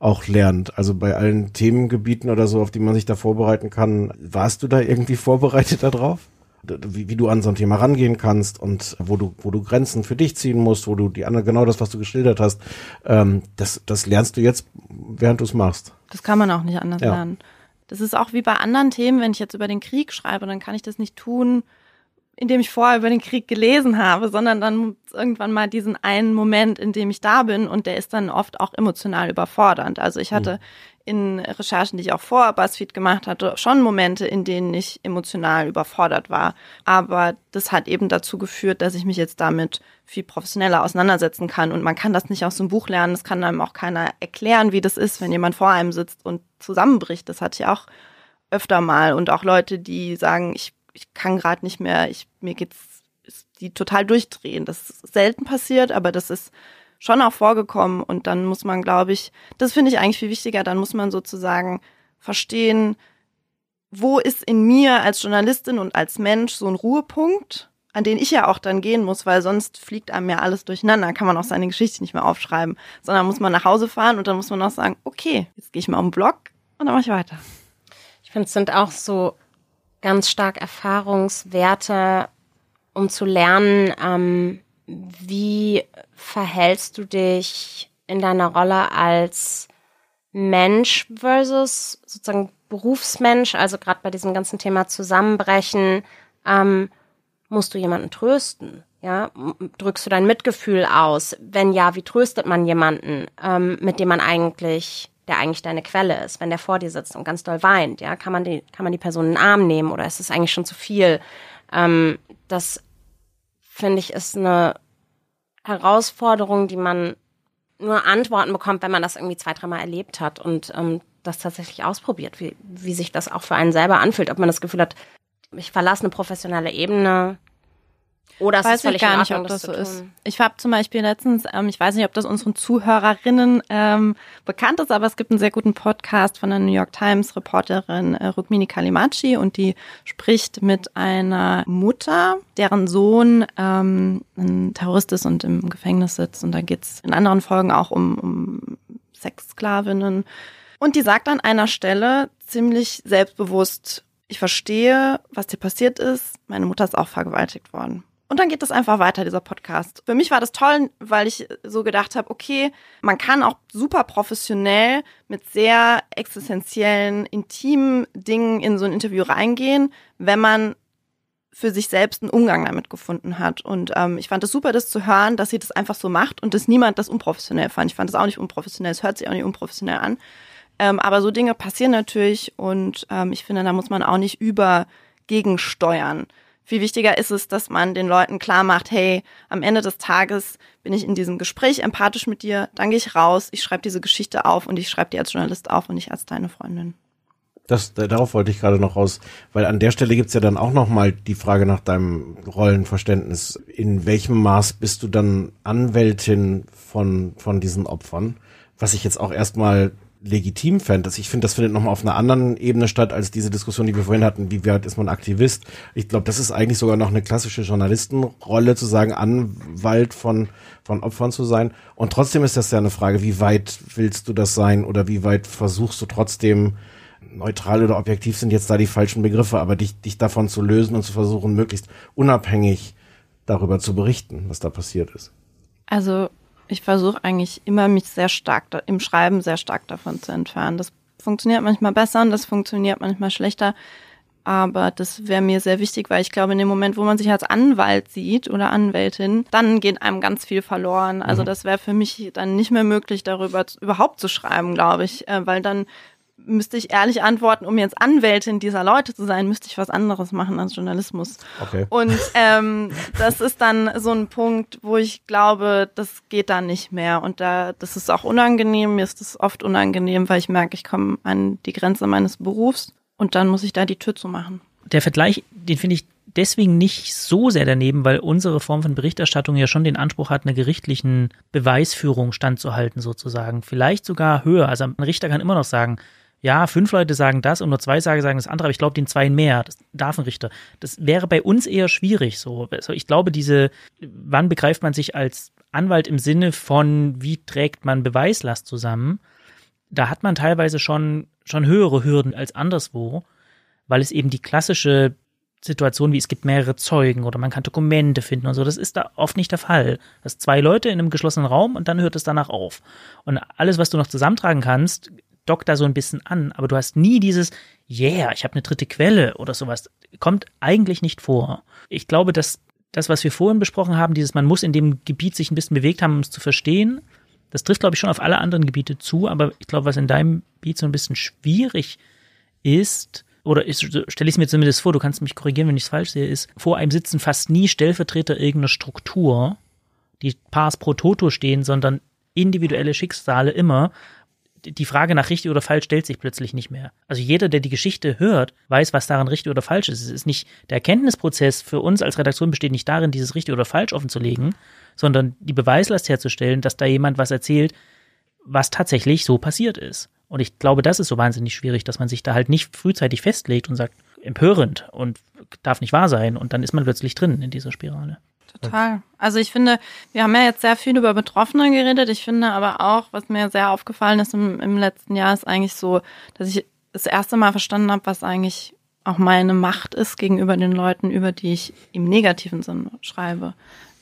auch lernt. Also bei allen Themengebieten oder so, auf die man sich da vorbereiten kann. Warst du da irgendwie [laughs] vorbereitet darauf? Wie, wie du an so ein Thema rangehen kannst und wo du, wo du Grenzen für dich ziehen musst, wo du die anderen, genau das, was du geschildert hast, ähm, das, das lernst du jetzt, während du es machst. Das kann man auch nicht anders Ja. lernen. Das ist auch wie bei anderen Themen, wenn ich jetzt über den Krieg schreibe, dann kann ich das nicht tun, indem ich vorher über den Krieg gelesen habe, sondern dann irgendwann mal diesen einen Moment, in dem ich da bin und der ist dann oft auch emotional überfordernd. Also ich hatte in Recherchen, die ich auch vor BuzzFeed gemacht hatte, schon Momente, in denen ich emotional überfordert war. Aber das hat eben dazu geführt, dass ich mich jetzt damit viel professioneller auseinandersetzen kann. Und man kann das nicht aus dem Buch lernen. Das kann einem auch keiner erklären, wie das ist, wenn jemand vor einem sitzt und zusammenbricht. Das hatte ich auch öfter mal. Und auch Leute, die sagen, ich, ich kann gerade nicht mehr, ich, mir geht's, die total durchdrehen. Das ist selten passiert, aber das ist schon auch vorgekommen. Und dann muss man, glaube ich, das finde ich eigentlich viel wichtiger, dann muss man sozusagen verstehen, wo ist in mir als Journalistin und als Mensch so ein Ruhepunkt, an den ich ja auch dann gehen muss, weil sonst fliegt einem ja alles durcheinander, kann man auch seine Geschichte nicht mehr aufschreiben, sondern muss man nach Hause fahren und dann muss man auch sagen, okay, jetzt gehe ich mal um den Block und dann mache ich weiter. Ich finde, es sind auch so ganz stark Erfahrungswerte, um zu lernen, ähm, wie verhältst du dich in deiner Rolle als Mensch versus sozusagen Berufsmensch, also gerade bei diesem ganzen Thema Zusammenbrechen, ähm, musst du jemanden trösten? Ja, drückst du dein Mitgefühl aus? Wenn ja, wie tröstet man jemanden, ähm, mit dem man eigentlich, der eigentlich deine Quelle ist, wenn der vor dir sitzt und ganz doll weint? Ja, kann man die, kann man die Person in den Arm nehmen oder ist es eigentlich schon zu viel? Ähm, das finde ich ist eine Herausforderung, die man nur Antworten bekommt, wenn man das irgendwie zwei, dreimal erlebt hat und ähm, das tatsächlich ausprobiert, wie, wie sich das auch für einen selber anfühlt, ob man das Gefühl hat, ich verlasse eine professionelle Ebene oder weiß ist ich gar nicht, Ordnung, ob das so ist. Ich habe zum Beispiel letztens, ähm, ich weiß nicht, ob das unseren Zuhörerinnen ähm, bekannt ist, aber es gibt einen sehr guten Podcast von der New York Times Reporterin äh, Rukmini Kalimachi und die spricht mit einer Mutter, deren Sohn ähm, ein Terrorist ist und im Gefängnis sitzt. Und da geht's in anderen Folgen auch um, um Sexsklavinnen. Und die sagt an einer Stelle ziemlich selbstbewusst, ich verstehe, was dir passiert ist. Meine Mutter ist auch vergewaltigt worden. Und dann geht es einfach weiter, dieser Podcast. Für mich war das toll, weil ich so gedacht habe, okay, man kann auch super professionell mit sehr existenziellen, intimen Dingen in so ein Interview reingehen, wenn man für sich selbst einen Umgang damit gefunden hat. Und ähm, ich fand es super, das zu hören, dass sie das einfach so macht und dass niemand das unprofessionell fand. Ich fand das auch nicht unprofessionell, es hört sich auch nicht unprofessionell an. Ähm, aber so Dinge passieren natürlich und ähm, ich finde, da muss man auch nicht über gegensteuern. Viel wichtiger ist es, dass man den Leuten klar macht, hey, am Ende des Tages bin ich in diesem Gespräch empathisch mit dir, dann gehe ich raus, ich schreibe diese Geschichte auf und ich schreibe die als Journalist auf und nicht als deine Freundin. Das, da- darauf wollte ich gerade noch raus, weil an der Stelle gibt's ja dann auch noch mal die Frage nach deinem Rollenverständnis. In welchem Maß bist du dann Anwältin von, von diesen Opfern? Was ich jetzt auch erstmal legitim fände. Ich finde, das findet nochmal auf einer anderen Ebene statt, als diese Diskussion, die wir vorhin hatten, wie weit ist man Aktivist. Ich glaube, das ist eigentlich sogar noch eine klassische Journalistenrolle, zu sagen, Anwalt von, von Opfern zu sein. Und trotzdem ist das ja eine Frage, wie weit willst du das sein oder wie weit versuchst du trotzdem, neutral oder objektiv sind jetzt da die falschen Begriffe, aber dich, dich davon zu lösen und zu versuchen, möglichst unabhängig darüber zu berichten, was da passiert ist. Also ich versuche eigentlich immer mich sehr stark da, im Schreiben sehr stark davon zu entfernen. Das funktioniert manchmal besser und das funktioniert manchmal schlechter. Aber das wäre mir sehr wichtig, weil ich glaube, in dem Moment, wo man sich als Anwalt sieht oder Anwältin, dann geht einem ganz viel verloren. Also das wäre für mich dann nicht mehr möglich, darüber überhaupt zu schreiben, glaube ich, äh, weil dann müsste ich ehrlich antworten, um jetzt Anwältin dieser Leute zu sein, müsste ich was anderes machen als Journalismus. Okay. Und ähm, das ist dann so ein Punkt, wo ich glaube, das geht dann nicht mehr. Und da, das ist auch unangenehm. Mir ist das oft unangenehm, weil ich merke, ich komme an die Grenze meines Berufs und dann muss ich da die Tür zu machen. Der Vergleich, den finde ich deswegen nicht so sehr daneben, weil unsere Form von Berichterstattung ja schon den Anspruch hat, einer gerichtlichen Beweisführung standzuhalten sozusagen. Vielleicht sogar höher. Also ein Richter kann immer noch sagen, ja, fünf Leute sagen das und nur zwei sagen das andere, aber ich glaube den zwei mehr. Das darf ein Richter. Das wäre bei uns eher schwierig so. Also ich glaube, diese, wann begreift man sich als Anwalt im Sinne von, wie trägt man Beweislast zusammen? Da hat man teilweise schon, schon höhere Hürden als anderswo, weil es eben die klassische Situation wie es gibt mehrere Zeugen oder man kann Dokumente finden und so. Das ist da oft nicht der Fall. Das sind zwei Leute in einem geschlossenen Raum und dann hört es danach auf. Und alles, was du noch zusammentragen kannst, dockt da so ein bisschen an, aber du hast nie dieses, yeah, ich habe eine dritte Quelle oder sowas. Kommt eigentlich nicht vor. Ich glaube, dass das, was wir vorhin besprochen haben, dieses, man muss in dem Gebiet sich ein bisschen bewegt haben, um es zu verstehen, das trifft, glaube ich, schon auf alle anderen Gebiete zu, aber ich glaube, was in deinem Gebiet so ein bisschen schwierig ist, oder stelle ich es mir zumindest vor, du kannst mich korrigieren, wenn ich es falsch sehe, ist, vor einem sitzen fast nie Stellvertreter irgendeiner Struktur, die pars pro toto stehen, sondern individuelle Schicksale immer. Die Frage nach richtig oder falsch stellt sich plötzlich nicht mehr. Also jeder, der die Geschichte hört, weiß, was daran richtig oder falsch ist. Es ist nicht, der Erkenntnisprozess für uns als Redaktion besteht nicht darin, dieses richtig oder falsch offenzulegen, sondern die Beweislast herzustellen, dass da jemand was erzählt, was tatsächlich so passiert ist. Und ich glaube, das ist so wahnsinnig schwierig, dass man sich da halt nicht frühzeitig festlegt und sagt, empörend und darf nicht wahr sein. Und dann ist man plötzlich drin in dieser Spirale. Total. Also ich finde, wir haben ja jetzt sehr viel über Betroffene geredet. Ich finde aber auch, was mir sehr aufgefallen ist im, im letzten Jahr, ist eigentlich so, dass ich das erste Mal verstanden habe, was eigentlich auch meine Macht ist gegenüber den Leuten, über die ich im negativen Sinne schreibe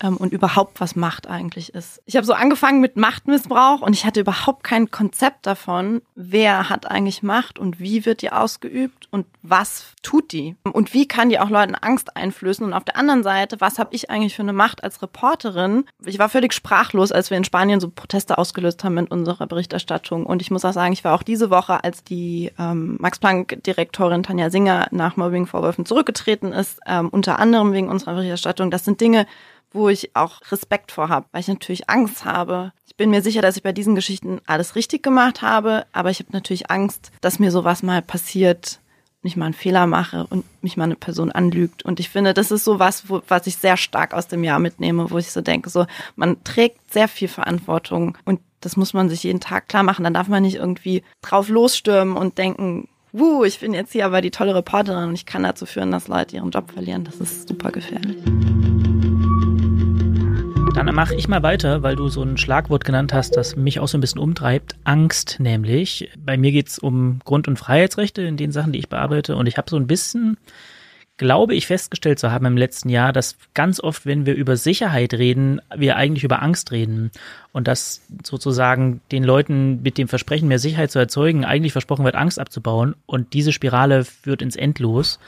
ähm, und überhaupt was Macht eigentlich ist. Ich habe so angefangen mit Machtmissbrauch und ich hatte überhaupt kein Konzept davon, wer hat eigentlich Macht und wie wird die ausgeübt und was tut die und wie kann die auch Leuten Angst einflößen und auf der anderen Seite, was habe ich eigentlich für eine Macht als Reporterin? Ich war völlig sprachlos, als wir in Spanien so Proteste ausgelöst haben mit unserer Berichterstattung und ich muss auch sagen, ich war auch diese Woche, als die ähm, Max-Planck-Direktorin Tanja Singer nach Mobbing-Vorwürfen zurückgetreten ist, ähm, unter anderem wegen unserer Berichterstattung. Das sind Dinge, wo ich auch Respekt vor habe, weil ich natürlich Angst habe. Ich bin mir sicher, dass ich bei diesen Geschichten alles richtig gemacht habe, aber ich habe natürlich Angst, dass mir sowas mal passiert und ich mal einen Fehler mache und mich mal eine Person anlügt. Und ich finde, das ist so was, wo, was ich sehr stark aus dem Jahr mitnehme, wo ich so denke, so, man trägt sehr viel Verantwortung und das muss man sich jeden Tag klar machen. Dann darf man nicht irgendwie drauf losstürmen und denken, wuh, ich bin jetzt hier aber die tolle Reporterin und ich kann dazu führen, dass Leute ihren Job verlieren. Das ist super gefährlich. Dann mache ich mal weiter, weil du so ein Schlagwort genannt hast, das mich auch so ein bisschen umtreibt. Angst nämlich. Bei mir geht es um Grund- und Freiheitsrechte in den Sachen, die ich bearbeite. Und ich habe so ein bisschen, glaube ich, festgestellt zu haben im letzten Jahr, dass ganz oft, wenn wir über Sicherheit reden, wir eigentlich über Angst reden. Und dass sozusagen den Leuten mit dem Versprechen, mehr Sicherheit zu erzeugen, eigentlich versprochen wird, Angst abzubauen. Und diese Spirale führt ins Endlos.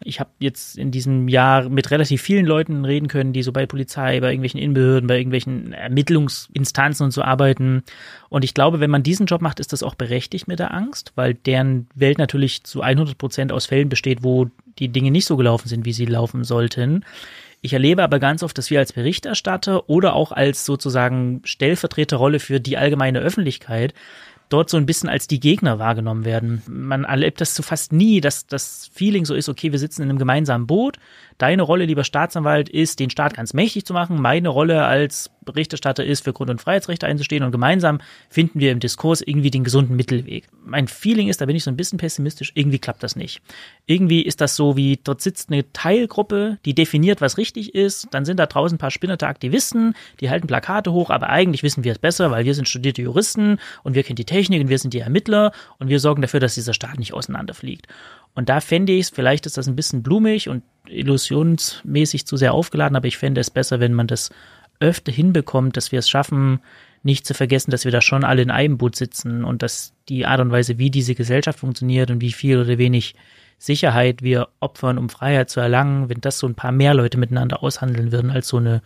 Ich habe jetzt in diesem Jahr mit relativ vielen Leuten reden können, die so bei Polizei, bei irgendwelchen Innenbehörden, bei irgendwelchen Ermittlungsinstanzen und so arbeiten. Und ich glaube, wenn man diesen Job macht, ist das auch berechtigt mit der Angst, weil deren Welt natürlich zu 100 Prozent aus Fällen besteht, wo die Dinge nicht so gelaufen sind, wie sie laufen sollten. Ich erlebe aber ganz oft, dass wir als Berichterstatter oder auch als sozusagen Stellvertreterrolle für die allgemeine Öffentlichkeit dort so ein bisschen als die Gegner wahrgenommen werden. Man erlebt das zu fast nie, dass das Feeling so ist, okay, wir sitzen in einem gemeinsamen Boot. Deine Rolle, lieber Staatsanwalt, ist, den Staat ganz mächtig zu machen. Meine Rolle als Berichterstatter ist, für Grund- und Freiheitsrechte einzustehen und gemeinsam finden wir im Diskurs irgendwie den gesunden Mittelweg. Mein Feeling ist, da bin ich so ein bisschen pessimistisch, irgendwie klappt das nicht. Irgendwie ist das so wie, dort sitzt eine Teilgruppe, die definiert, was richtig ist, dann sind da draußen ein paar spinnerte Aktivisten, die halten Plakate hoch, aber eigentlich wissen wir es besser, weil wir sind studierte Juristen und wir kennen die Technik und wir sind die Ermittler und wir sorgen dafür, dass dieser Staat nicht auseinanderfliegt. Und da fände ich es, vielleicht ist das ein bisschen blumig und illusionsmäßig zu sehr aufgeladen, aber ich fände es besser, wenn man das öfter hinbekommt, dass wir es schaffen, nicht zu vergessen, dass wir da schon alle in einem Boot sitzen und dass die Art und Weise, wie diese Gesellschaft funktioniert und wie viel oder wenig Sicherheit wir opfern, um Freiheit zu erlangen, wenn das so ein paar mehr Leute miteinander aushandeln würden als so eine,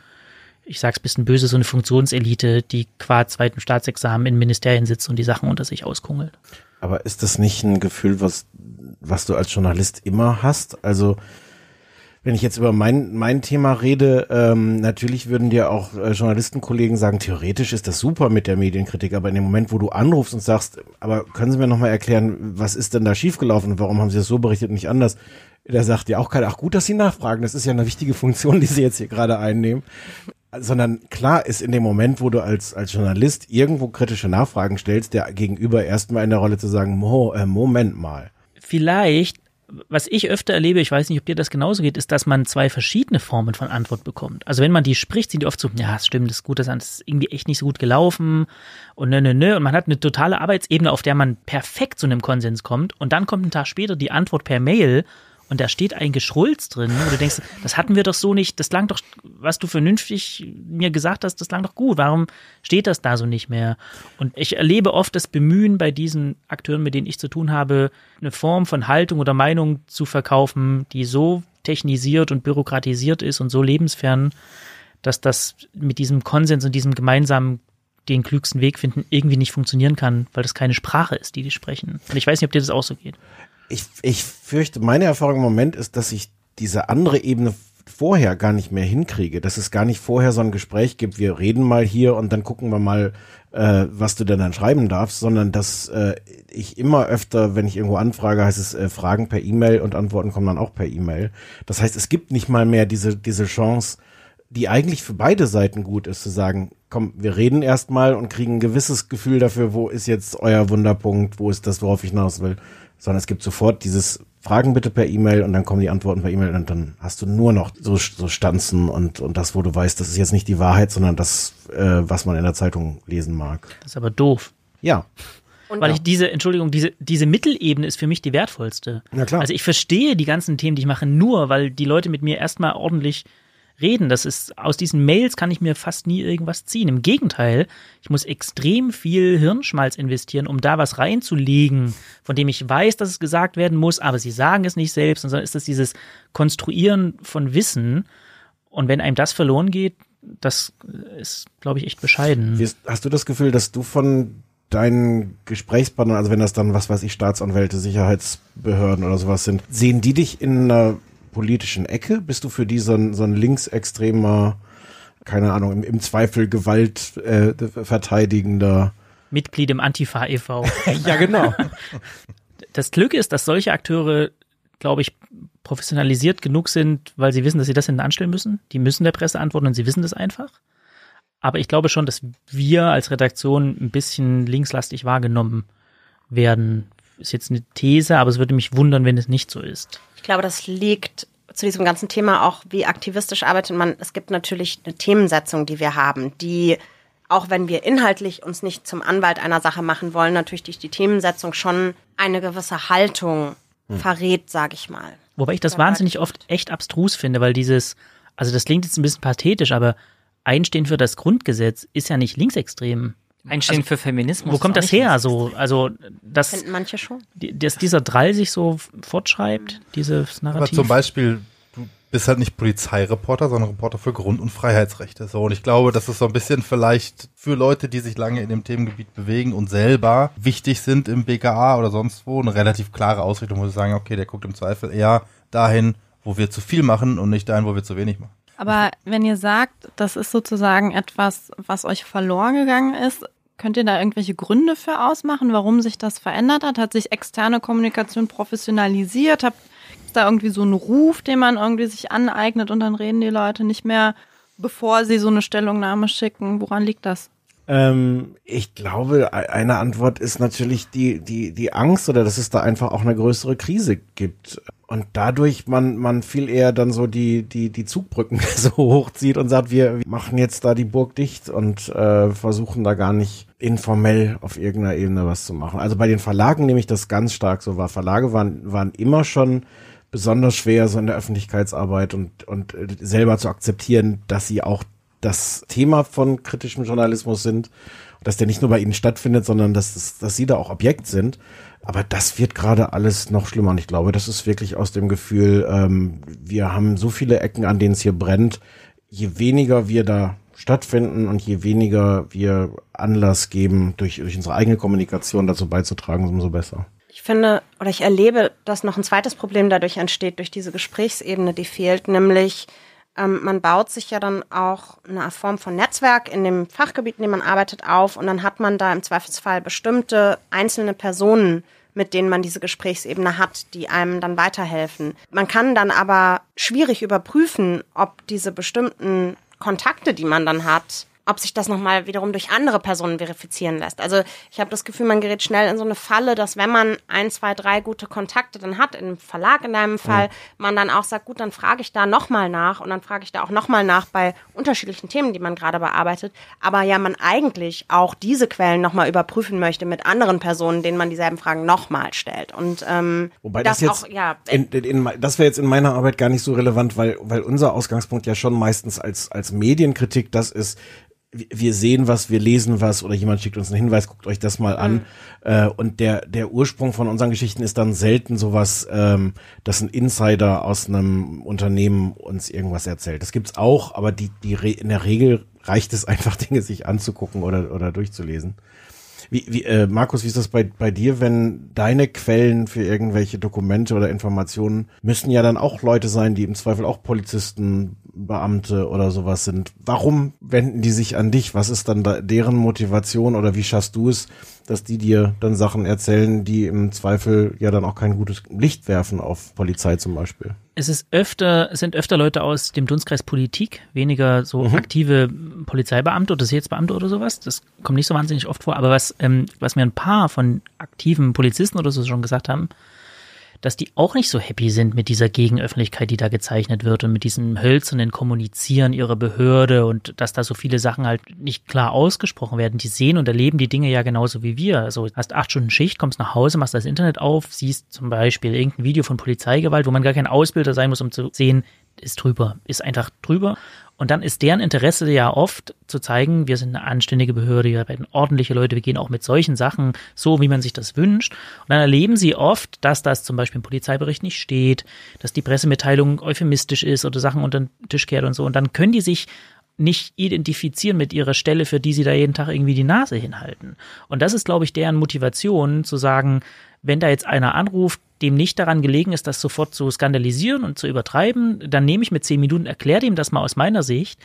ich sag's bisschen böse, so eine Funktionselite, die qua zweiten Staatsexamen in Ministerien sitzt und die Sachen unter sich auskungelt. Aber ist das nicht ein Gefühl, was, was du als Journalist immer hast? Also, wenn ich jetzt über mein, mein Thema rede, ähm, natürlich würden dir auch äh, Journalistenkollegen sagen, theoretisch ist das super mit der Medienkritik, aber in dem Moment, wo du anrufst und sagst, aber können Sie mir nochmal erklären, was ist denn da schiefgelaufen und warum haben Sie das so berichtet und nicht anders, der sagt ja auch keiner, ach gut, dass Sie nachfragen, das ist ja eine wichtige Funktion, die Sie jetzt hier gerade einnehmen. Sondern klar ist in dem Moment, wo du als, als Journalist irgendwo kritische Nachfragen stellst, der Gegenüber erstmal in der Rolle zu sagen, Mo, äh, Moment mal. Vielleicht was ich öfter erlebe, ich weiß nicht, ob dir das genauso geht, ist, dass man zwei verschiedene Formen von Antwort bekommt. Also wenn man die spricht, sind die oft so, ja, es stimmt, das ist gut, das ist irgendwie echt nicht so gut gelaufen und nö, nö, nö. Und man hat eine totale Arbeitsebene, auf der man perfekt zu einem Konsens kommt. Und dann kommt ein Tag später die Antwort per Mail und da steht ein Geschrulz drin, wo du denkst, das hatten wir doch so nicht, das klang doch, was du vernünftig mir gesagt hast, das klang doch gut, warum steht das da so nicht mehr? Und ich erlebe oft das Bemühen bei diesen Akteuren, mit denen ich zu tun habe, eine Form von Haltung oder Meinung zu verkaufen, die so technisiert und bürokratisiert ist und so lebensfern, dass das mit diesem Konsens und diesem gemeinsamen den klügsten Weg finden irgendwie nicht funktionieren kann, weil das keine Sprache ist, die die sprechen. Und ich weiß nicht, ob dir das auch so geht ich, ich fürchte, meine Erfahrung im Moment ist, dass ich diese andere Ebene vorher gar nicht mehr hinkriege, dass es gar nicht vorher so ein Gespräch gibt, wir reden mal hier und dann gucken wir mal, äh, was du denn dann schreiben darfst, sondern dass äh, ich immer öfter, wenn ich irgendwo anfrage, heißt es äh, Fragen per E-Mail und Antworten kommen dann auch per E-Mail. Das heißt, es gibt nicht mal mehr diese, diese Chance, die eigentlich für beide Seiten gut ist, zu sagen, komm, wir reden erstmal und kriegen ein gewisses Gefühl dafür, wo ist jetzt euer Wunderpunkt, wo ist das, worauf ich hinaus will sondern es gibt sofort dieses Fragen bitte per E-Mail und dann kommen die Antworten per E-Mail und dann hast du nur noch so, so Stanzen und, und das, wo du weißt, das ist jetzt nicht die Wahrheit, sondern das, äh, was man in der Zeitung lesen mag. Das ist aber doof. Ja. Und Weil ich diese, Entschuldigung, diese, diese Mittelebene ist für mich die wertvollste. Ja, klar. Also ich verstehe die ganzen Themen, die ich mache, nur, weil die Leute mit mir erstmal ordentlich reden. Das ist, aus diesen Mails kann ich mir fast nie irgendwas ziehen. Im Gegenteil, ich muss extrem viel Hirnschmalz investieren, um da was reinzulegen, von dem ich weiß, dass es gesagt werden muss, aber sie sagen es nicht selbst, sondern ist das dieses Konstruieren von Wissen. Und wenn einem das verloren geht, das ist, glaube ich, echt bescheiden. Hast du das Gefühl, dass du von deinen Gesprächspartnern, also wenn das dann, was weiß ich, Staatsanwälte, Sicherheitsbehörden oder sowas sind, sehen die dich in einer politischen Ecke? Bist du für die so ein, so ein linksextremer, keine Ahnung, im, im Zweifel Gewalt äh, verteidigender Mitglied im Antifa e.V. [laughs] ja, genau. Das Glück ist, dass solche Akteure, glaube ich, professionalisiert genug sind, weil sie wissen, dass sie das hinten anstellen müssen. Die müssen der Presse antworten und sie wissen das einfach. Aber ich glaube schon, dass wir als Redaktion ein bisschen linkslastig wahrgenommen werden. Ist jetzt eine These, aber es würde mich wundern, wenn es nicht so ist. Ich glaube, das liegt zu diesem ganzen Thema auch, wie aktivistisch arbeitet man. Es gibt natürlich eine Themensetzung, die wir haben, die, auch wenn wir inhaltlich uns nicht zum Anwalt einer Sache machen wollen, natürlich durch die Themensetzung schon eine gewisse Haltung hm. verrät, sage ich mal. Wobei ich das wahnsinnig oft echt abstrus finde, weil dieses, also das klingt jetzt ein bisschen pathetisch, aber Einstehen für das Grundgesetz ist ja nicht linksextrem. Einstehen also, für Feminismus. Wo kommt das her? So, also das finden manche schon. Dass dieser Drall sich so fortschreibt, dieses Narrativ. Aber zum Beispiel, du bist halt nicht Polizeireporter, sondern Reporter für Grund- und Freiheitsrechte. So und ich glaube, das ist so ein bisschen vielleicht für Leute, die sich lange in dem Themengebiet bewegen und selber wichtig sind im BKA oder sonst wo, eine relativ klare Ausrichtung, wo sie sagen, okay, der guckt im Zweifel eher dahin, wo wir zu viel machen und nicht dahin, wo wir zu wenig machen. Aber wenn ihr sagt, das ist sozusagen etwas, was euch verloren gegangen ist, könnt ihr da irgendwelche Gründe für ausmachen, warum sich das verändert hat? Hat sich externe Kommunikation professionalisiert? Habt da irgendwie so einen Ruf, den man irgendwie sich aneignet und dann reden die Leute nicht mehr, bevor sie so eine Stellungnahme schicken? Woran liegt das? Ähm, ich glaube, e-, eine Antwort ist natürlich die, die, die Angst oder dass es da einfach auch eine größere Krise gibt. Und dadurch man, man viel eher dann so die, die, die Zugbrücken [laughs] so hochzieht und sagt, wir machen jetzt da die Burg dicht und äh, versuchen da gar nicht informell auf irgendeiner Ebene was zu machen. Also bei den Verlagen nehme ich das ganz stark so wahr. Verlage waren, waren immer schon besonders schwer so in der Öffentlichkeitsarbeit und, und äh, selber zu akzeptieren, dass sie auch das Thema von kritischem Journalismus sind, dass der nicht nur bei ihnen stattfindet, sondern dass, dass sie da auch Objekt sind. Aber das wird gerade alles noch schlimmer. Und ich glaube, das ist wirklich aus dem Gefühl, ähm, wir haben so viele Ecken, an denen es hier brennt. Je weniger wir da stattfinden und je weniger wir Anlass geben, durch, durch unsere eigene Kommunikation dazu beizutragen, umso besser. Ich finde oder ich erlebe, dass noch ein zweites Problem dadurch entsteht, durch diese Gesprächsebene, die fehlt, nämlich ähm, man baut sich ja dann auch eine Form von Netzwerk in dem Fachgebiet, in dem man arbeitet, auf und dann hat man da im Zweifelsfall bestimmte einzelne Personen mit denen man diese Gesprächsebene hat, die einem dann weiterhelfen. Man kann dann aber schwierig überprüfen, ob diese bestimmten Kontakte, die man dann hat, ob sich das nochmal wiederum durch andere Personen verifizieren lässt. Also ich habe das Gefühl, man gerät schnell in so eine Falle, dass wenn man ein, zwei, drei gute Kontakte dann hat, im Verlag in einem Fall, man dann auch sagt, gut, dann frage ich da nochmal nach und dann frage ich da auch nochmal nach bei unterschiedlichen Themen, die man gerade bearbeitet. Aber ja, man eigentlich auch diese Quellen nochmal überprüfen möchte mit anderen Personen, denen man dieselben Fragen nochmal stellt. Und ähm, Wobei das, das jetzt, auch, ja, in, in, in, das wäre jetzt in meiner Arbeit gar nicht so relevant, weil, weil unser Ausgangspunkt ja schon meistens als, als Medienkritik das ist, wir sehen was, wir lesen was oder jemand schickt uns einen Hinweis, guckt euch das mal an. Mhm. Äh, und der, der Ursprung von unseren Geschichten ist dann selten sowas, ähm, dass ein Insider aus einem Unternehmen uns irgendwas erzählt. Das gibt's auch, aber die, die in der Regel reicht es [laughs] einfach, Dinge sich anzugucken oder, oder durchzulesen. Wie, wie, äh, Markus, wie ist das bei, bei dir, wenn deine Quellen für irgendwelche Dokumente oder Informationen müssen ja dann auch Leute sein, die im Zweifel auch Polizisten, Beamte oder sowas sind. Warum wenden die sich an dich? Was ist dann da deren Motivation oder wie schaffst du es, dass die dir dann Sachen erzählen, die im Zweifel ja dann auch kein gutes Licht werfen auf Polizei zum Beispiel? Es ist öfter, es sind öfter Leute aus dem Dunstkreis Politik, weniger so mhm. aktive Polizeibeamte oder Sicherheitsbeamte oder sowas. Das kommt nicht so wahnsinnig oft vor. Aber was, ähm, was mir ein paar von aktiven Polizisten oder so schon gesagt haben, dass die auch nicht so happy sind mit dieser Gegenöffentlichkeit, die da gezeichnet wird und mit diesem hölzernen Kommunizieren ihrer Behörde und dass da so viele Sachen halt nicht klar ausgesprochen werden. Die sehen und erleben die Dinge ja genauso wie wir. Also hast acht Stunden Schicht, kommst nach Hause, machst das Internet auf, siehst zum Beispiel irgendein Video von Polizeigewalt, wo man gar kein Ausbilder sein muss, um zu sehen, ist drüber, ist einfach drüber. Und dann ist deren Interesse ja oft zu zeigen, wir sind eine anständige Behörde, wir werden ordentliche Leute, wir gehen auch mit solchen Sachen so, wie man sich das wünscht. Und dann erleben sie oft, dass das zum Beispiel im Polizeibericht nicht steht, dass die Pressemitteilung euphemistisch ist oder Sachen unter den Tisch kehrt und so. Und dann können die sich nicht identifizieren mit ihrer Stelle, für die sie da jeden Tag irgendwie die Nase hinhalten. Und das ist, glaube ich, deren Motivation zu sagen, wenn da jetzt einer anruft, dem nicht daran gelegen ist, das sofort zu skandalisieren und zu übertreiben, dann nehme ich mit zehn Minuten, erkläre dem das mal aus meiner Sicht.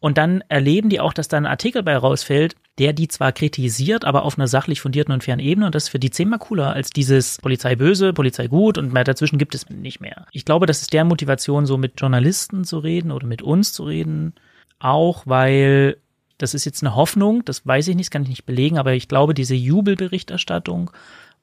Und dann erleben die auch, dass da ein Artikel bei rausfällt, der die zwar kritisiert, aber auf einer sachlich fundierten und fairen Ebene. Und das ist für die zehnmal cooler als dieses Polizei böse, Polizei gut und mehr dazwischen gibt es nicht mehr. Ich glaube, das ist deren Motivation, so mit Journalisten zu reden oder mit uns zu reden. Auch weil das ist jetzt eine Hoffnung, das weiß ich nicht, das kann ich nicht belegen, aber ich glaube, diese Jubelberichterstattung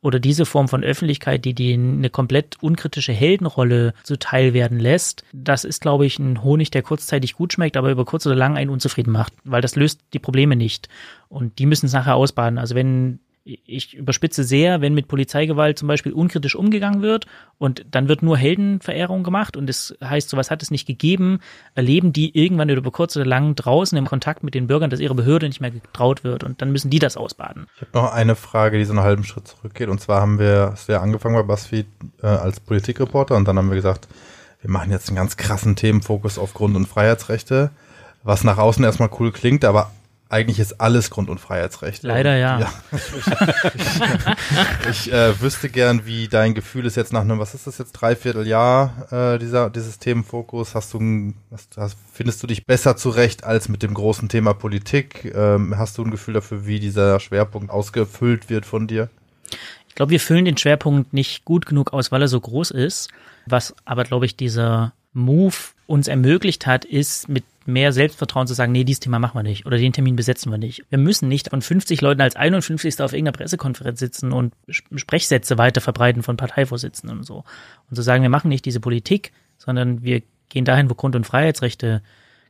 oder diese Form von Öffentlichkeit, die die eine komplett unkritische Heldenrolle zuteil werden lässt, das ist, glaube ich, ein Honig, der kurzzeitig gut schmeckt, aber über kurz oder lang einen unzufrieden macht, weil das löst die Probleme nicht. Und die müssen es nachher ausbaden. Also wenn ich überspitze sehr, wenn mit Polizeigewalt zum Beispiel unkritisch umgegangen wird und dann wird nur Heldenverehrung gemacht und es das heißt, sowas hat es nicht gegeben, erleben die irgendwann über kurz oder lang draußen im Kontakt mit den Bürgern, dass ihre Behörde nicht mehr getraut wird und dann müssen die das ausbaden. Ich habe noch eine Frage, die so einen halben Schritt zurückgeht und zwar haben wir, es wäre angefangen bei BuzzFeed äh, als Politikreporter und dann haben wir gesagt, wir machen jetzt einen ganz krassen Themenfokus auf Grund- und Freiheitsrechte, was nach außen erstmal cool klingt, aber eigentlich ist alles Grund- und Freiheitsrecht. Leider ja. ja. ich, [laughs] ich äh, wüsste gern, wie dein Gefühl ist jetzt nach einem, was ist das jetzt, Dreivierteljahr, äh, dieser, dieses Themenfokus. Hast du, hast, hast, findest du dich besser zurecht als mit dem großen Thema Politik? Ähm, hast du ein Gefühl dafür, wie dieser Schwerpunkt ausgefüllt wird von dir? Ich glaube, wir füllen den Schwerpunkt nicht gut genug aus, weil er so groß ist. Was aber, glaube ich, dieser Move uns ermöglicht hat, ist mit mehr Selbstvertrauen zu sagen, nee, dieses Thema machen wir nicht oder den Termin besetzen wir nicht. Wir müssen nicht von 50 Leuten als 51. auf irgendeiner Pressekonferenz sitzen und Sprechsätze weiter verbreiten von Parteivorsitzenden und so. Und zu sagen, wir machen nicht diese Politik, sondern wir gehen dahin, wo Grund- und Freiheitsrechte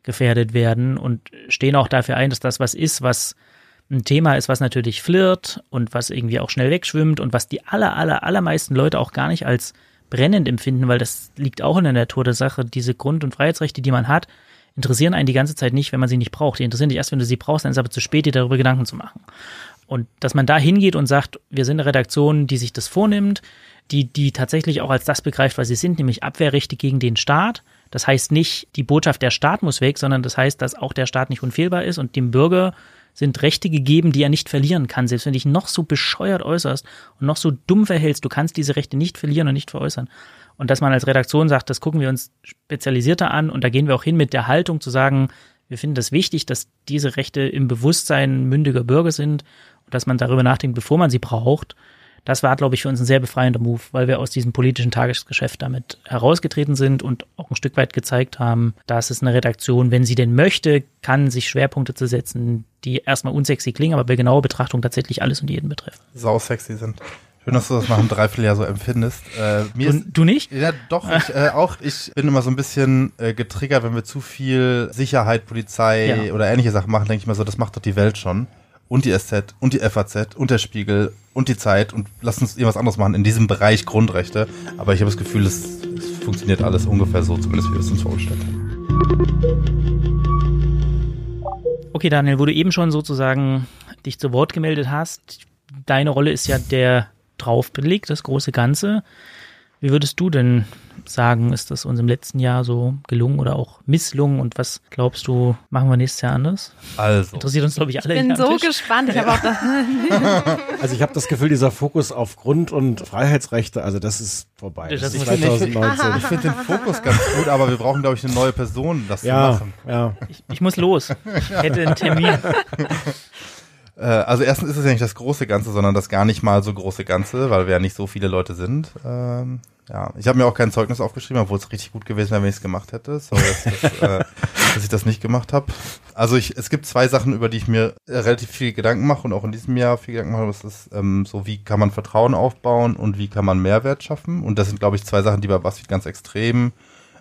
gefährdet werden und stehen auch dafür ein, dass das was ist, was ein Thema ist, was natürlich flirt und was irgendwie auch schnell wegschwimmt und was die aller, aller, allermeisten Leute auch gar nicht als brennend empfinden, weil das liegt auch in der Natur der Sache. Diese Grund- und Freiheitsrechte, die man hat, interessieren einen die ganze Zeit nicht, wenn man sie nicht braucht. Die interessieren dich erst, wenn du sie brauchst, dann ist es aber zu spät, dir darüber Gedanken zu machen. Und dass man da hingeht und sagt, wir sind eine Redaktion, die sich das vornimmt, die, die tatsächlich auch als das begreift, was sie sind, nämlich Abwehrrechte gegen den Staat. Das heißt nicht, die Botschaft, der Staat muss weg, sondern das heißt, dass auch der Staat nicht unfehlbar ist und dem Bürger sind Rechte gegeben, die er nicht verlieren kann. Selbst wenn du dich noch so bescheuert äußerst und noch so dumm verhältst, du kannst diese Rechte nicht verlieren und nicht veräußern. Und dass man als Redaktion sagt, das gucken wir uns spezialisierter an und da gehen wir auch hin mit der Haltung zu sagen, wir finden das wichtig, dass diese Rechte im Bewusstsein mündiger Bürger sind und dass man darüber nachdenkt, bevor man sie braucht. Das war, glaube ich, für uns ein sehr befreiender Move, weil wir aus diesem politischen Tagesgeschäft damit herausgetreten sind und auch ein Stück weit gezeigt haben, dass es eine Redaktion, wenn sie denn möchte, kann, sich Schwerpunkte zu setzen, die erstmal unsexy klingen, aber bei genauer Betrachtung tatsächlich alles und jeden betreffen. Sau sexy sind. Schön, dass du das nach einem Dreivierteljahr so empfindest. Äh, mir Du, ist, du nicht? ja, doch, ich, äh, auch. Ich bin immer so ein bisschen äh, getriggert, wenn wir zu viel Sicherheit, Polizei Ja. oder ähnliche Sachen machen, denke ich mir so, das macht doch die Welt schon. Und die SZ und die FAZ und der Spiegel und die Zeit und lass uns irgendwas anderes machen in diesem Bereich Grundrechte. Aber ich habe das Gefühl, es, es funktioniert alles ungefähr so, zumindest wie wir es uns vorgestellt haben. Okay, Daniel, wo du eben schon sozusagen dich zu Wort gemeldet hast, deine Rolle ist ja der Draufblick, das große Ganze. Wie würdest du denn sagen, ist das uns im letzten Jahr so gelungen oder auch misslungen und was glaubst du, machen wir nächstes Jahr anders? Also, Interessiert uns, glaube ich, alle. Ich bin so Tisch. gespannt. Ich habe auch das. [laughs] Also ich habe das Gefühl, dieser Fokus auf Grund- und Freiheitsrechte, also das ist vorbei. Das Das ist ist nicht- 2019. [laughs] ich finde den Fokus ganz gut, aber wir brauchen, glaube ich, eine neue Person, das zu Ja, machen. ja. Ich, ich muss los. Ich hätte einen Termin. [laughs] Äh, also erstens ist es ja nicht das große Ganze, sondern das gar nicht mal so große Ganze, weil wir ja nicht so viele Leute sind. Ähm, ja, ich habe mir auch kein Zeugnis aufgeschrieben, obwohl es richtig gut gewesen wäre, wenn ich es gemacht hätte. Sorry, dass, das, äh, [laughs] dass ich das nicht gemacht habe. Also ich, es gibt zwei Sachen, über die ich mir relativ viel Gedanken mache und auch in diesem Jahr viel Gedanken mache. Das ist ähm, so, wie kann man Vertrauen aufbauen und wie kann man Mehrwert schaffen. Und das sind, glaube ich, zwei Sachen, die bei BuzzFeed ganz extrem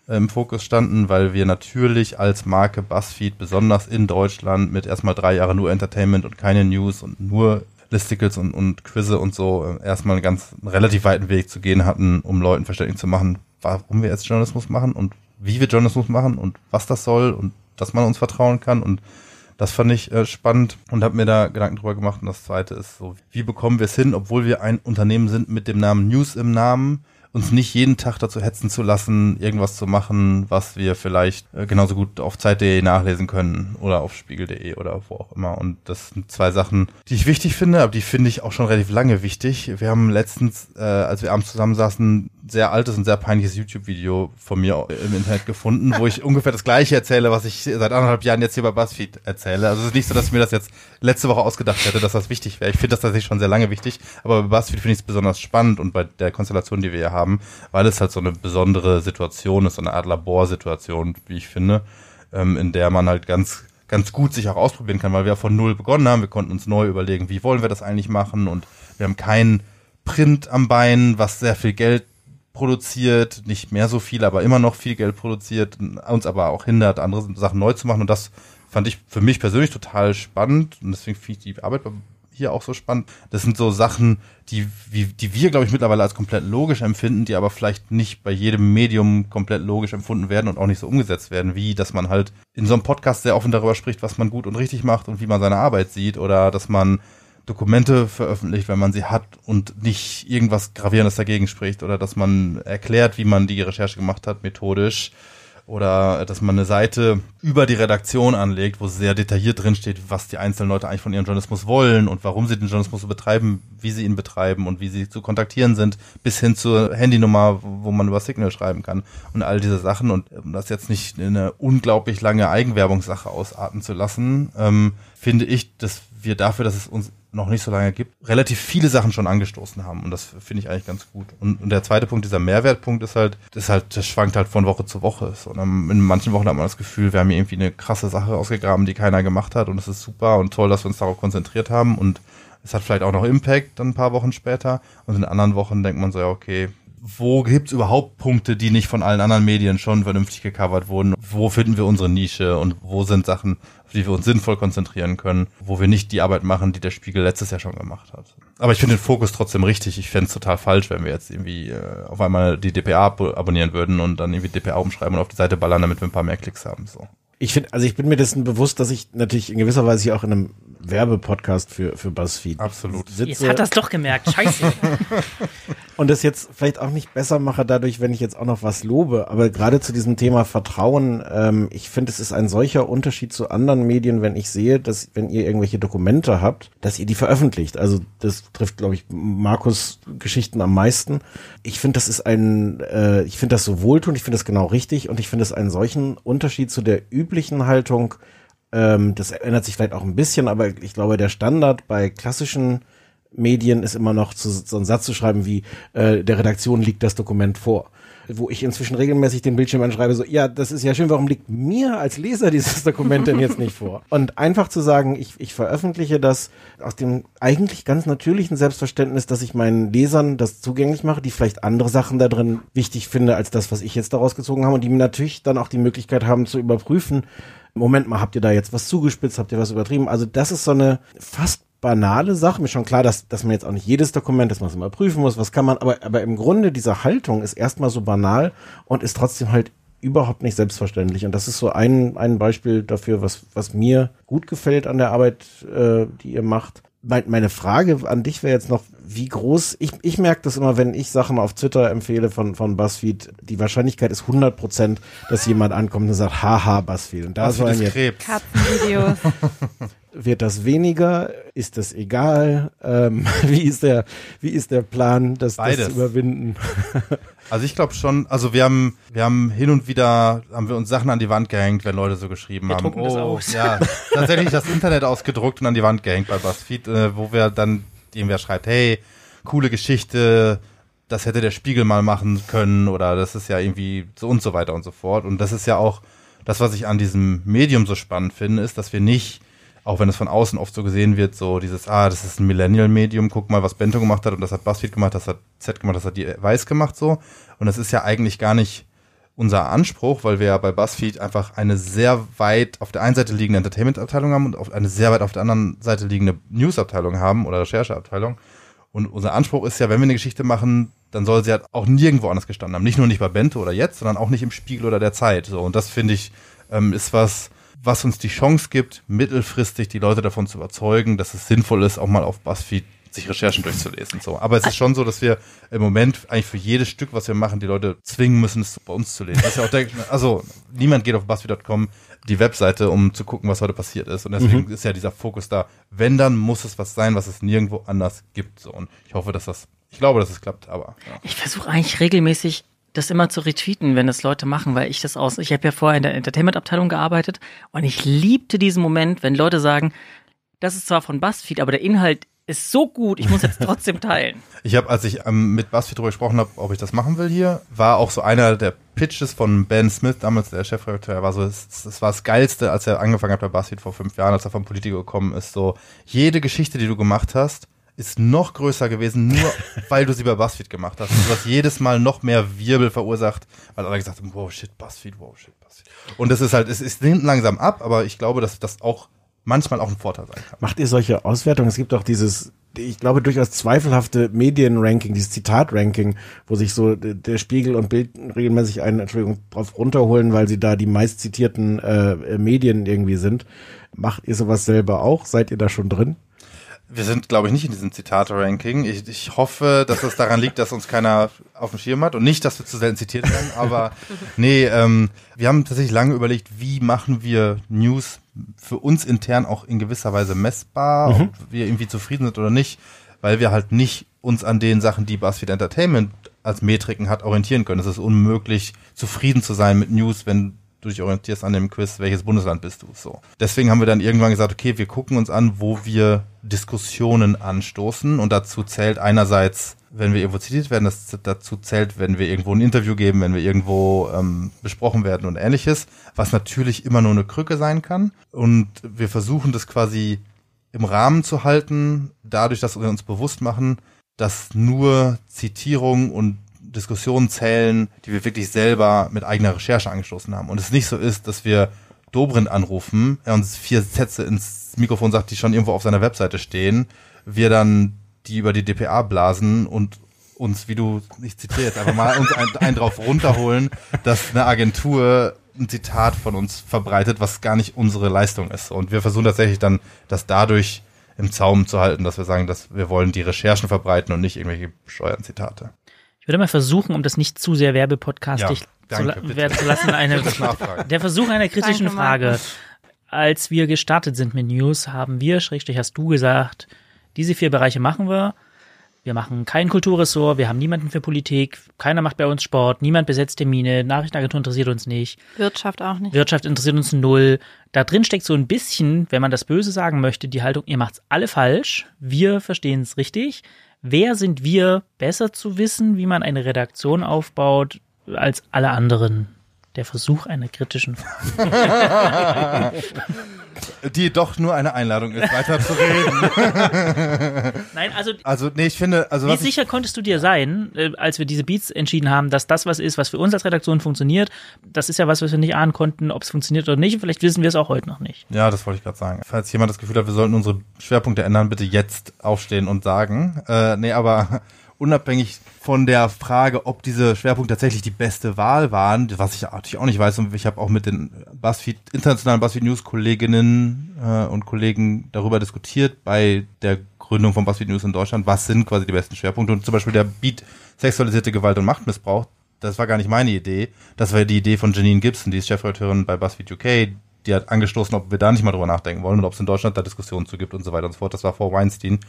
im Fokus standen, weil wir natürlich als Marke BuzzFeed besonders in Deutschland mit erstmal drei Jahre nur Entertainment und keine News und nur Listicles und, und Quizze und so äh, erstmal einen ganz einen relativ weiten Weg zu gehen hatten, um Leuten verständlich zu machen, warum wir jetzt Journalismus machen und wie wir Journalismus machen und was das soll und dass man uns vertrauen kann und das fand ich äh, spannend und habe mir da Gedanken drüber gemacht. Und das zweite ist so, wie bekommen wir es hin, obwohl wir ein Unternehmen sind mit dem Namen News im Namen, uns nicht jeden Tag dazu hetzen zu lassen, irgendwas zu machen, was wir vielleicht äh, genauso gut auf Zeit.de nachlesen können oder auf spiegel.de oder wo auch immer. Und das sind zwei Sachen, die ich wichtig finde, aber die finde ich auch schon relativ lange wichtig. Wir haben letztens, äh, als wir abends zusammensaßen, sehr altes und sehr peinliches YouTube-Video von mir im Internet gefunden, wo ich [laughs] ungefähr das gleiche erzähle, was ich seit anderthalb Jahren jetzt hier bei BuzzFeed erzähle. Also es ist nicht so, dass ich mir das jetzt letzte Woche ausgedacht hätte, dass das wichtig wäre. Ich finde das tatsächlich schon sehr lange wichtig, aber bei BuzzFeed finde ich es besonders spannend und bei der Konstellation, die wir hier haben, weil es halt so eine besondere Situation ist, so eine Art Laborsituation, wie ich finde, ähm, in der man halt ganz ganz gut sich auch ausprobieren kann, weil wir von null begonnen haben. Wir konnten uns neu überlegen, wie wollen wir das eigentlich machen und wir haben kein Print am Bein, was sehr viel Geld produziert, nicht mehr so viel, aber immer noch viel Geld produziert, uns aber auch hindert, andere Sachen neu zu machen. Und das fand ich für mich persönlich total spannend und deswegen finde ich die Arbeit hier auch so spannend. Das sind so Sachen, die, wie, die wir, glaube ich, mittlerweile als komplett logisch empfinden, die aber vielleicht nicht bei jedem Medium komplett logisch empfunden werden und auch nicht so umgesetzt werden, wie dass man halt in so einem Podcast sehr offen darüber spricht, was man gut und richtig macht und wie man seine Arbeit sieht oder dass man Dokumente veröffentlicht, wenn man sie hat und nicht irgendwas Gravierendes dagegen spricht oder dass man erklärt, wie man die Recherche gemacht hat, methodisch oder dass man eine Seite über die Redaktion anlegt, wo sehr detailliert drin steht, was die einzelnen Leute eigentlich von ihrem Journalismus wollen und warum sie den Journalismus so betreiben, wie sie ihn betreiben und wie sie zu kontaktieren sind, bis hin zur Handynummer, wo man über Signal schreiben kann und all diese Sachen. Und um das jetzt nicht in eine unglaublich lange Eigenwerbungssache ausarten zu lassen, ähm, finde ich, dass wir dafür, dass es uns noch nicht so lange gibt, relativ viele Sachen schon angestoßen haben. Und das finde ich eigentlich ganz gut. Und, und der zweite Punkt, dieser Mehrwertpunkt, ist halt, ist halt, das schwankt halt von Woche zu Woche. Und in manchen Wochen hat man das Gefühl, wir haben hier irgendwie eine krasse Sache ausgegraben, die keiner gemacht hat. Und es ist super und toll, dass wir uns darauf konzentriert haben. Und es hat vielleicht auch noch Impact dann ein paar Wochen später. Und in anderen Wochen denkt man so, ja, okay, wo gibt's überhaupt Punkte, die nicht von allen anderen Medien schon vernünftig gecovert wurden? Wo finden wir unsere Nische und wo sind Sachen, auf die wir uns sinnvoll konzentrieren können, wo wir nicht die Arbeit machen, die der Spiegel letztes Jahr schon gemacht hat? Aber ich finde den Fokus trotzdem richtig. Ich fände es total falsch, wenn wir jetzt irgendwie äh, auf einmal die DPA ab abonnieren würden und dann irgendwie DPA umschreiben und auf die Seite ballern, damit wir ein paar mehr Klicks haben. So. Ich finde, also ich bin mir dessen bewusst, dass ich natürlich in gewisser Weise hier auch in einem Werbepodcast für, für BuzzFeed Absolut. Jetzt sitze hat das doch gemerkt. Scheiße. [laughs] und das jetzt vielleicht auch nicht besser mache dadurch, wenn ich jetzt auch noch was lobe. Aber gerade zu diesem Thema Vertrauen, ähm, ich finde, es ist ein solcher Unterschied zu anderen Medien, wenn ich sehe, dass wenn ihr irgendwelche Dokumente habt, dass ihr die veröffentlicht. Also das trifft, glaube ich, Markus Geschichten am meisten. Ich finde, das ist ein, äh, ich finde das so wohltuend, ich finde das genau richtig und ich finde es einen solchen Unterschied zu der üblichen Haltung, ähm, das ändert sich vielleicht auch ein bisschen, aber ich glaube, der Standard bei klassischen Medien ist immer noch zu, so einen Satz zu schreiben wie, äh, der Redaktion liegt das Dokument vor wo ich inzwischen regelmäßig den Bildschirm anschreibe, so, ja, das ist ja schön, warum liegt mir als Leser dieses [laughs] Dokument denn jetzt nicht vor? Und einfach zu sagen, ich, ich veröffentliche das aus dem eigentlich ganz natürlichen Selbstverständnis, dass ich meinen Lesern das zugänglich mache, die vielleicht andere Sachen da drin wichtig finde, als das, was ich jetzt daraus gezogen habe und die mir natürlich dann auch die Möglichkeit haben zu überprüfen, Moment mal, habt ihr da jetzt was zugespitzt, habt ihr was übertrieben? Also das ist so eine fast banale Sache. Mir schon klar, dass, dass man jetzt auch nicht jedes Dokument, dass man es immer prüfen muss, was kann man, aber, aber im Grunde diese Haltung ist erstmal so banal und ist trotzdem halt überhaupt nicht selbstverständlich. Und das ist so ein, ein Beispiel dafür, was, was mir gut gefällt an der Arbeit, äh, die ihr macht. Meine Frage an dich wäre jetzt noch, wie groß, ich, ich merke das immer, wenn ich Sachen auf Twitter empfehle von, von BuzzFeed, die Wahrscheinlichkeit ist 100 Prozent, dass jemand ankommt und sagt, haha, BuzzFeed. Und da BuzzFeed ist jetzt, Krebs. Katzenvideos. [laughs] wird das weniger? Ist das egal? Ähm, [laughs] wie ist der, wie ist der Plan, das, das zu überwinden? [laughs] Also ich glaube schon, also wir haben, wir haben hin und wieder, haben wir uns Sachen an die Wand gehängt, wenn Leute so geschrieben Wir haben. drucken das aus. ja, tatsächlich das Internet ausgedruckt und an die Wand gehängt bei BuzzFeed, äh, wo wir dann, irgendwer schreibt, hey, coole Geschichte, das hätte der Spiegel mal machen können oder das ist ja irgendwie so und so weiter und so fort. Und das ist ja auch das, was ich an diesem Medium so spannend finde, ist, dass wir nicht auch wenn es von außen oft so gesehen wird, so dieses, ah, das ist ein Millennial-Medium, guck mal, was Bento gemacht hat und das hat BuzzFeed gemacht, das hat Z gemacht, das hat die Weiß gemacht so. Und das ist ja eigentlich gar nicht unser Anspruch, weil wir ja bei BuzzFeed einfach eine sehr weit auf der einen Seite liegende Entertainment-Abteilung haben und eine sehr weit auf der anderen Seite liegende News-Abteilung haben oder Recherche-Abteilung. Und unser Anspruch ist ja, wenn wir eine Geschichte machen, dann soll sie halt auch nirgendwo anders gestanden haben. Nicht nur nicht bei Bento oder jetzt, sondern auch nicht im Spiegel oder der Zeit. So. Und das finde ich, ähm, ist was, was uns die Chance gibt, mittelfristig die Leute davon zu überzeugen, dass es sinnvoll ist, auch mal auf BuzzFeed sich Recherchen durchzulesen. So. Aber es ist schon so, dass wir im Moment eigentlich für jedes Stück, was wir machen, die Leute zwingen müssen, es bei uns zu lesen. Ist ja auch der, [laughs] also niemand geht auf BuzzFeed.com die Webseite, um zu gucken, was heute passiert ist. Und deswegen ist ja dieser Fokus da. Wenn, dann muss es was sein, was es nirgendwo anders gibt. So. Und ich hoffe, dass das, ich glaube, dass es klappt, aber. Ja. Ich versuche eigentlich regelmäßig das immer zu retweeten, wenn das Leute machen, weil ich das aus, ich habe ja vorher in der Entertainment-Abteilung gearbeitet und ich liebte diesen Moment, wenn Leute sagen, das ist zwar von BuzzFeed, aber der Inhalt ist so gut, ich muss jetzt [laughs] trotzdem teilen. Ich habe, als ich ähm, mit BuzzFeed darüber gesprochen habe, ob ich das machen will hier, war auch so einer der Pitches von Ben Smith, damals der Chefredakteur, war so, das, das war das Geilste, als er angefangen hat bei BuzzFeed vor fünf Jahren, als er vom Politiker gekommen ist, so, jede Geschichte, die du gemacht hast, ist noch größer gewesen, nur [laughs] weil du sie bei BuzzFeed gemacht hast. Und du hast jedes Mal noch mehr Wirbel verursacht, weil alle gesagt haben, wow, shit, BuzzFeed, wow, shit, BuzzFeed. Und das ist halt, es, es nimmt langsam ab, aber ich glaube, dass das auch manchmal auch ein Vorteil sein kann. Macht ihr solche Auswertungen? Es gibt auch dieses, ich glaube, durchaus zweifelhafte Medienranking, dieses Zitatranking, wo sich so der Spiegel und Bild regelmäßig einen, Entschuldigung, drauf runterholen, weil sie da die meist zitierten äh, Medien irgendwie sind. Macht ihr sowas selber auch? Seid ihr da schon drin? Wir sind, glaube ich, nicht in diesem Zitate-Ranking. Ich, ich hoffe, dass es daran liegt, dass uns keiner auf dem Schirm hat und nicht, dass wir zu selten zitiert werden. Aber [laughs] nee, ähm, wir haben tatsächlich lange überlegt, wie machen wir News für uns intern auch in gewisser Weise messbar, Mhm. ob wir irgendwie zufrieden sind oder nicht, weil wir halt nicht uns an den Sachen, die BuzzFeed Entertainment als Metriken hat, orientieren können. Es ist unmöglich, zufrieden zu sein mit News, wenn du dich orientierst an dem Quiz, welches Bundesland bist du, so. Deswegen haben wir dann irgendwann gesagt, okay, wir gucken uns an, wo wir Diskussionen anstoßen und dazu zählt einerseits, wenn wir irgendwo zitiert werden, das dazu zählt, wenn wir irgendwo ein Interview geben, wenn wir irgendwo ähm, besprochen werden und ähnliches, was natürlich immer nur eine Krücke sein kann und wir versuchen das quasi im Rahmen zu halten, dadurch, dass wir uns bewusst machen, dass nur Zitierungen und Diskussionen zählen, die wir wirklich selber mit eigener Recherche angestoßen haben. Und es nicht so ist, dass wir Dobrindt anrufen, er uns vier Sätze ins Mikrofon sagt, die schon irgendwo auf seiner Webseite stehen, wir dann die über die DPA blasen und uns, wie du, ich zitiere jetzt einfach mal, uns einen, einen drauf runterholen, dass eine Agentur ein Zitat von uns verbreitet, was gar nicht unsere Leistung ist. Und wir versuchen tatsächlich dann, das dadurch im Zaum zu halten, dass wir sagen, dass wir wollen die Recherchen verbreiten und nicht irgendwelche bescheuerten Zitate. Ich würde mal versuchen, um das nicht zu sehr werbepodcastig Ja, zu, danke, werden zu lassen, [laughs] eine, der Versuch einer kritischen Danke, Frage. Als wir gestartet sind mit News, haben wir, schrägstrich hast du gesagt, diese vier Bereiche machen wir. Wir machen kein Kulturressort, wir haben niemanden für Politik, keiner macht bei uns Sport, niemand besetzt Termine, Nachrichtenagentur interessiert uns nicht. Wirtschaft auch nicht. Wirtschaft interessiert uns null. Da drin steckt so ein bisschen, wenn man das Böse sagen möchte, die Haltung, ihr macht's alle falsch, wir verstehen es richtig. Wer sind wir, besser zu wissen, wie man eine Redaktion aufbaut, als alle anderen? Der Versuch einer kritischen [laughs] Die doch nur eine Einladung ist, weiter zu reden. [laughs] Nein, also Also, nee, ich finde, also Wie sicher konntest du dir sein, äh, als wir diese Beats entschieden haben, dass das was ist, was für uns als Redaktion funktioniert? Das ist ja was, was wir nicht ahnen konnten, ob es funktioniert oder nicht. Vielleicht wissen wir es auch heute noch nicht. ja, das wollte ich gerade sagen. Falls jemand das Gefühl hat, wir sollten unsere Schwerpunkte ändern, bitte jetzt aufstehen und sagen. Äh, nee, aber unabhängig von der Frage, ob diese Schwerpunkte tatsächlich die beste Wahl waren, was ich natürlich auch nicht weiß, und ich habe auch mit den BuzzFeed, internationalen BuzzFeed News Kolleginnen äh, und Kollegen darüber diskutiert bei der Gründung von BuzzFeed News in Deutschland, was sind quasi die besten Schwerpunkte und zum Beispiel der Beat sexualisierte Gewalt und Machtmissbrauch, das war gar nicht meine Idee, das war die Idee von Janine Gibson, die ist Chefredakteurin bei BuzzFeed UK, die hat angestoßen, ob wir da nicht mal drüber nachdenken wollen und ob es in Deutschland da Diskussionen zu gibt und so weiter und so fort. Das war vor Weinstein.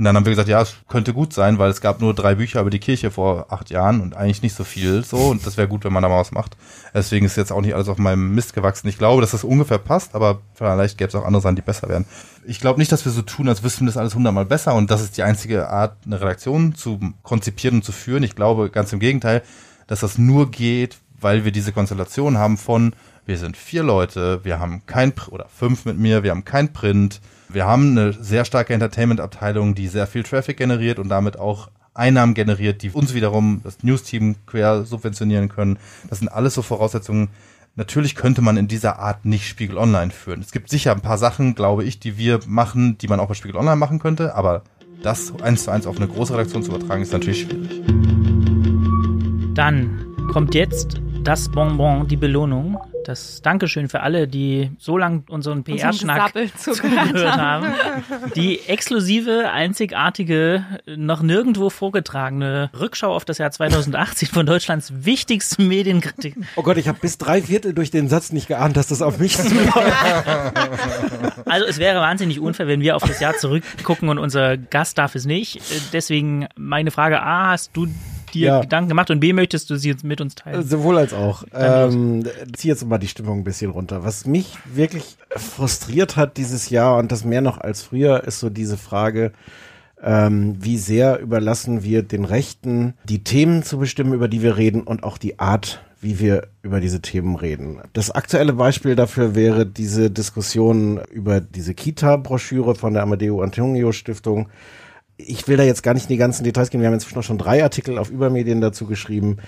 Und dann haben wir gesagt, ja, es könnte gut sein, weil es gab nur drei Bücher über die Kirche vor acht Jahren und eigentlich nicht so viel so. Und das wäre gut, wenn man da mal was macht. Deswegen ist jetzt auch nicht alles auf meinem Mist gewachsen. Ich glaube, dass das ungefähr passt, aber vielleicht gäbe es auch andere Sachen, die besser wären. Ich glaube nicht, dass wir so tun, als wüssten wir das alles hundertmal besser und das ist die einzige Art, eine Redaktion zu konzipieren und zu führen. Ich glaube ganz im Gegenteil, dass das nur geht, weil wir diese Konstellation haben von, wir sind vier Leute, wir haben kein, oder fünf mit mir, wir haben kein Print, wir haben eine sehr starke Entertainment-Abteilung, die sehr viel Traffic generiert und damit auch Einnahmen generiert, die uns wiederum das News-Team quer subventionieren können. Das sind alles so Voraussetzungen. Natürlich könnte man in dieser Art nicht Spiegel Online führen. Es gibt sicher ein paar Sachen, glaube ich, die wir machen, die man auch bei Spiegel Online machen könnte, aber das eins zu eins auf eine große Redaktion zu übertragen, ist natürlich schwierig. Dann kommt jetzt das Bonbon, die Belohnung. Das Dankeschön für alle, die so lang unseren PR-Schnack [laughs] zugehört haben. Die exklusive, einzigartige, noch nirgendwo vorgetragene Rückschau auf das Jahr 2018 von Deutschlands wichtigsten Medienkritik. Oh Gott, ich habe bis drei Viertel durch den Satz nicht geahnt, dass das auf mich [laughs] zuläuft. Also es wäre wahnsinnig unfair, wenn wir auf das Jahr zurückgucken und unser Gast darf es nicht. Deswegen meine Frage A, hast du dir Ja. Gedanken gemacht und B, möchtest du sie jetzt mit uns teilen? Sowohl als auch. Ähm, zieh jetzt mal die Stimmung ein bisschen runter. Was mich wirklich frustriert hat dieses Jahr und das mehr noch als früher, ist so diese Frage, ähm, wie sehr überlassen wir den Rechten, die Themen zu bestimmen, über die wir reden und auch die Art, wie wir über diese Themen reden. Das aktuelle Beispiel dafür wäre diese Diskussion über diese Kita-Broschüre von der Amadeo Antonio Stiftung. Ich will da jetzt gar nicht in die ganzen Details gehen. Wir haben inzwischen auch schon drei Artikel auf Übermedien dazu geschrieben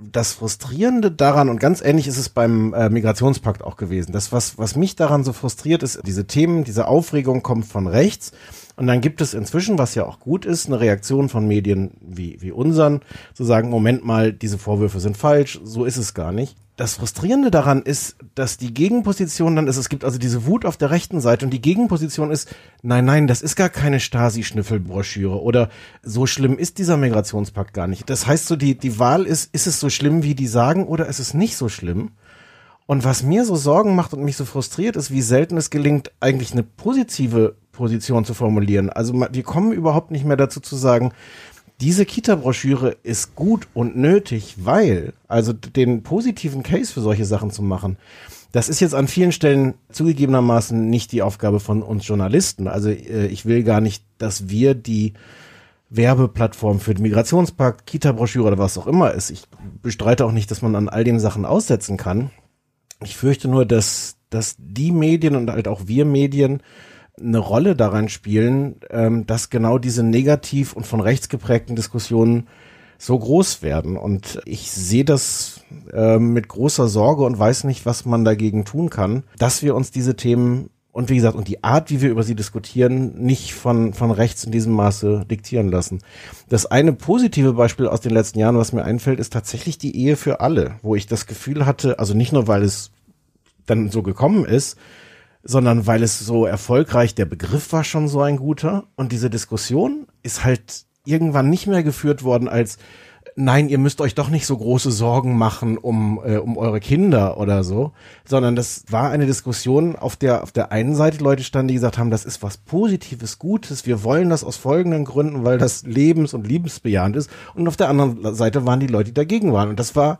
das Frustrierende daran, und ganz ähnlich ist es beim äh, Migrationspakt auch gewesen, das, was, was mich daran so frustriert, ist, diese Themen, diese Aufregung kommt von rechts. Und dann gibt es inzwischen, was ja auch gut ist, eine Reaktion von Medien wie, wie unseren, zu sagen, Moment mal, diese Vorwürfe sind falsch, so ist es gar nicht. Das Frustrierende daran ist, dass die Gegenposition dann ist, es gibt also diese Wut auf der rechten Seite und die Gegenposition ist, nein, nein, das ist gar keine Stasi-Schnüffelbroschüre oder so schlimm ist dieser Migrationspakt gar nicht. Das heißt so, die, die Wahl ist, ist es so schlimm, wie die sagen oder ist es nicht so schlimm? Und was mir so Sorgen macht und mich so frustriert, ist, wie selten es gelingt, eigentlich eine positive Position zu formulieren. Also wir kommen überhaupt nicht mehr dazu zu sagen, diese Kita-Broschüre ist gut und nötig, weil, also den positiven Case für solche Sachen zu machen, das ist jetzt an vielen Stellen zugegebenermaßen nicht die Aufgabe von uns Journalisten. Also äh, ich will gar nicht, dass wir die Werbeplattform für den Migrationspakt, Kita-Broschüre oder was auch immer ist. Ich bestreite auch nicht, dass man an all den Sachen aussetzen kann. Ich fürchte nur, dass, dass die Medien und halt auch wir Medien eine Rolle daran spielen, ähm, dass genau diese negativ und von rechts geprägten Diskussionen so groß werden. Und ich sehe das ähm, mit großer Sorge und weiß nicht, was man dagegen tun kann, dass wir uns diese Themen und wie gesagt, und die Art, wie wir über sie diskutieren, nicht von, von rechts in diesem Maße diktieren lassen. Das eine positive Beispiel aus den letzten Jahren, was mir einfällt, ist tatsächlich die Ehe für alle, wo ich das Gefühl hatte, also nicht nur, weil es dann so gekommen ist, sondern weil es so erfolgreich, der Begriff war schon so ein guter und diese Diskussion ist halt irgendwann nicht mehr geführt worden als nein, ihr müsst euch doch nicht so große Sorgen machen um, äh, um eure Kinder oder so, sondern das war eine Diskussion, auf der auf der einen Seite Leute standen, die gesagt haben, das ist was Positives, Gutes, wir wollen das aus folgenden Gründen, weil das lebens- und liebensbejahend ist. Und auf der anderen Seite waren die Leute, die dagegen waren. Und das war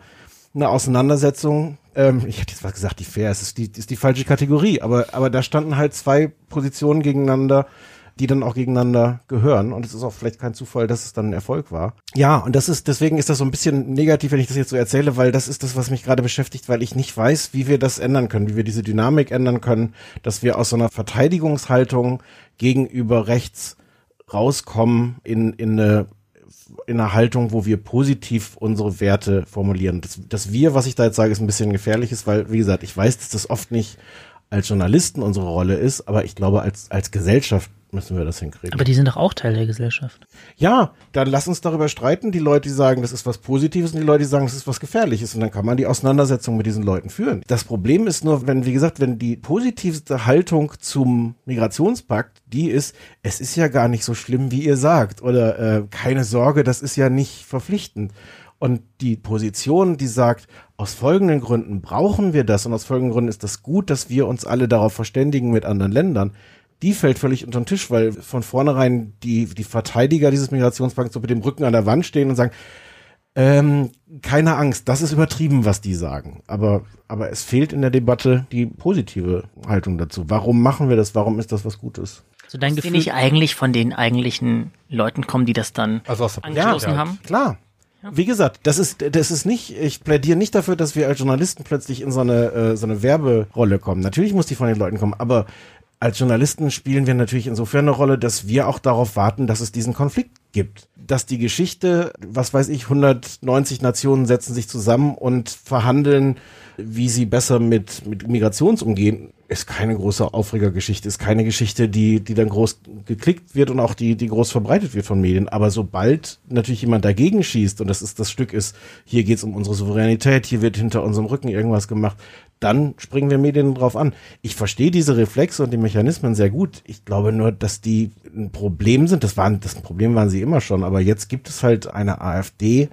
eine Auseinandersetzung, ähm, ich hätte jetzt was gesagt, die fair, es ist die, ist die falsche Kategorie, aber, aber da standen halt zwei Positionen gegeneinander, die dann auch gegeneinander gehören. Und es ist auch vielleicht kein Zufall, dass es dann ein Erfolg war. Ja, und das ist, deswegen ist das so ein bisschen negativ, wenn ich das jetzt so erzähle, weil das ist das, was mich gerade beschäftigt, weil ich nicht weiß, wie wir das ändern können, wie wir diese Dynamik ändern können, dass wir aus so einer Verteidigungshaltung gegenüber rechts rauskommen in, in eine in einer Haltung, wo wir positiv unsere Werte formulieren. Das, das Wir, was ich da jetzt sage, ist ein bisschen gefährliches, weil, wie gesagt, ich weiß, dass das oft nicht als Journalisten unsere Rolle ist, aber ich glaube, als, als Gesellschaft müssen wir das hinkriegen. Aber die sind doch auch Teil der Gesellschaft. Ja, dann lass uns darüber streiten. Die Leute, die sagen, das ist was Positives und die Leute, die sagen, das ist was Gefährliches. Und dann kann man die Auseinandersetzung mit diesen Leuten führen. Das Problem ist nur, wenn, wie gesagt, wenn die positivste Haltung zum Migrationspakt die ist, es ist ja gar nicht so schlimm, wie ihr sagt. Oder äh, keine Sorge, das ist ja nicht verpflichtend. Und die Position, die sagt, aus folgenden Gründen brauchen wir das und aus folgenden Gründen ist das gut, dass wir uns alle darauf verständigen mit anderen Ländern, die fällt völlig unter den Tisch, weil von vornherein die, die Verteidiger dieses Migrationspakts so mit dem Rücken an der Wand stehen und sagen, ähm, keine Angst, das ist übertrieben, was die sagen. Aber, aber es fehlt in der Debatte die positive Haltung dazu. Warum machen wir das? Warum ist das was Gutes? So dein Die Gefühl, nicht eigentlich von den eigentlichen Leuten kommen, die das dann Also aus der angeschlossen ja, haben. Klar. Wie gesagt, das ist, das ist nicht, ich plädiere nicht dafür, dass wir als Journalisten plötzlich in so eine, äh, so eine Werberolle kommen. Natürlich muss die von den Leuten kommen, aber als Journalisten spielen wir natürlich insofern eine Rolle, dass wir auch darauf warten, dass es diesen Konflikt gibt. Dass die Geschichte, was weiß ich, 190 Nationen setzen sich zusammen und verhandeln, wie sie besser mit, mit Migrations umgehen, ist keine große Aufregergeschichte, ist keine Geschichte, die, die dann groß geklickt wird und auch die, die groß verbreitet wird von Medien. Aber sobald natürlich jemand dagegen schießt und das ist das Stück ist, hier geht's um unsere Souveränität, hier wird hinter unserem Rücken irgendwas gemacht, dann springen wir Medien drauf an. Ich verstehe diese Reflexe und die Mechanismen sehr gut. Ich glaube nur, dass die ein Problem sind. Das waren, das Problem waren sie immer schon. Aber jetzt gibt es halt eine AfD,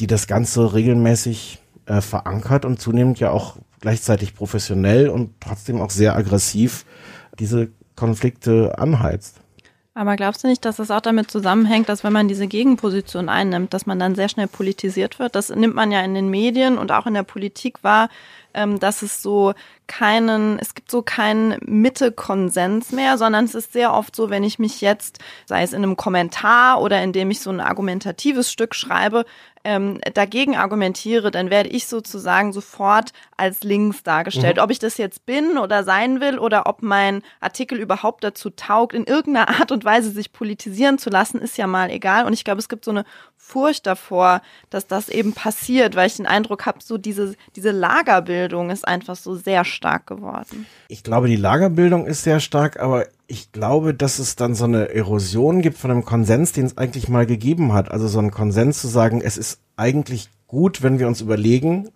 die das Ganze regelmäßig äh, verankert und zunehmend ja auch gleichzeitig professionell und trotzdem auch sehr aggressiv diese Konflikte anheizt. Aber glaubst du nicht, dass es auch damit zusammenhängt, dass wenn man diese Gegenposition einnimmt, dass man dann sehr schnell politisiert wird? Das nimmt man ja in den Medien und auch in der Politik wahr, ähm, dass es so keinen, es gibt so keinen Mitte-Konsens mehr, sondern es ist sehr oft so, wenn ich mich jetzt, sei es in einem Kommentar oder indem ich so ein argumentatives Stück schreibe, ähm, dagegen argumentiere, dann werde ich sozusagen sofort als links dargestellt. Ob ich das jetzt bin oder sein will oder ob mein Artikel überhaupt dazu taugt, in irgendeiner Art und Weise sich politisieren zu lassen, ist ja mal egal. Und ich glaube, es gibt so eine Furcht davor, dass das eben passiert, weil ich den Eindruck habe, so diese, diese Lagerbildung ist einfach so sehr stark geworden. Ich glaube, die Lagerbildung ist sehr stark, aber ich glaube, dass es dann so eine Erosion gibt von einem Konsens, den es eigentlich mal gegeben hat. Also so ein Konsens zu sagen, es ist eigentlich gut, wenn wir uns überlegen,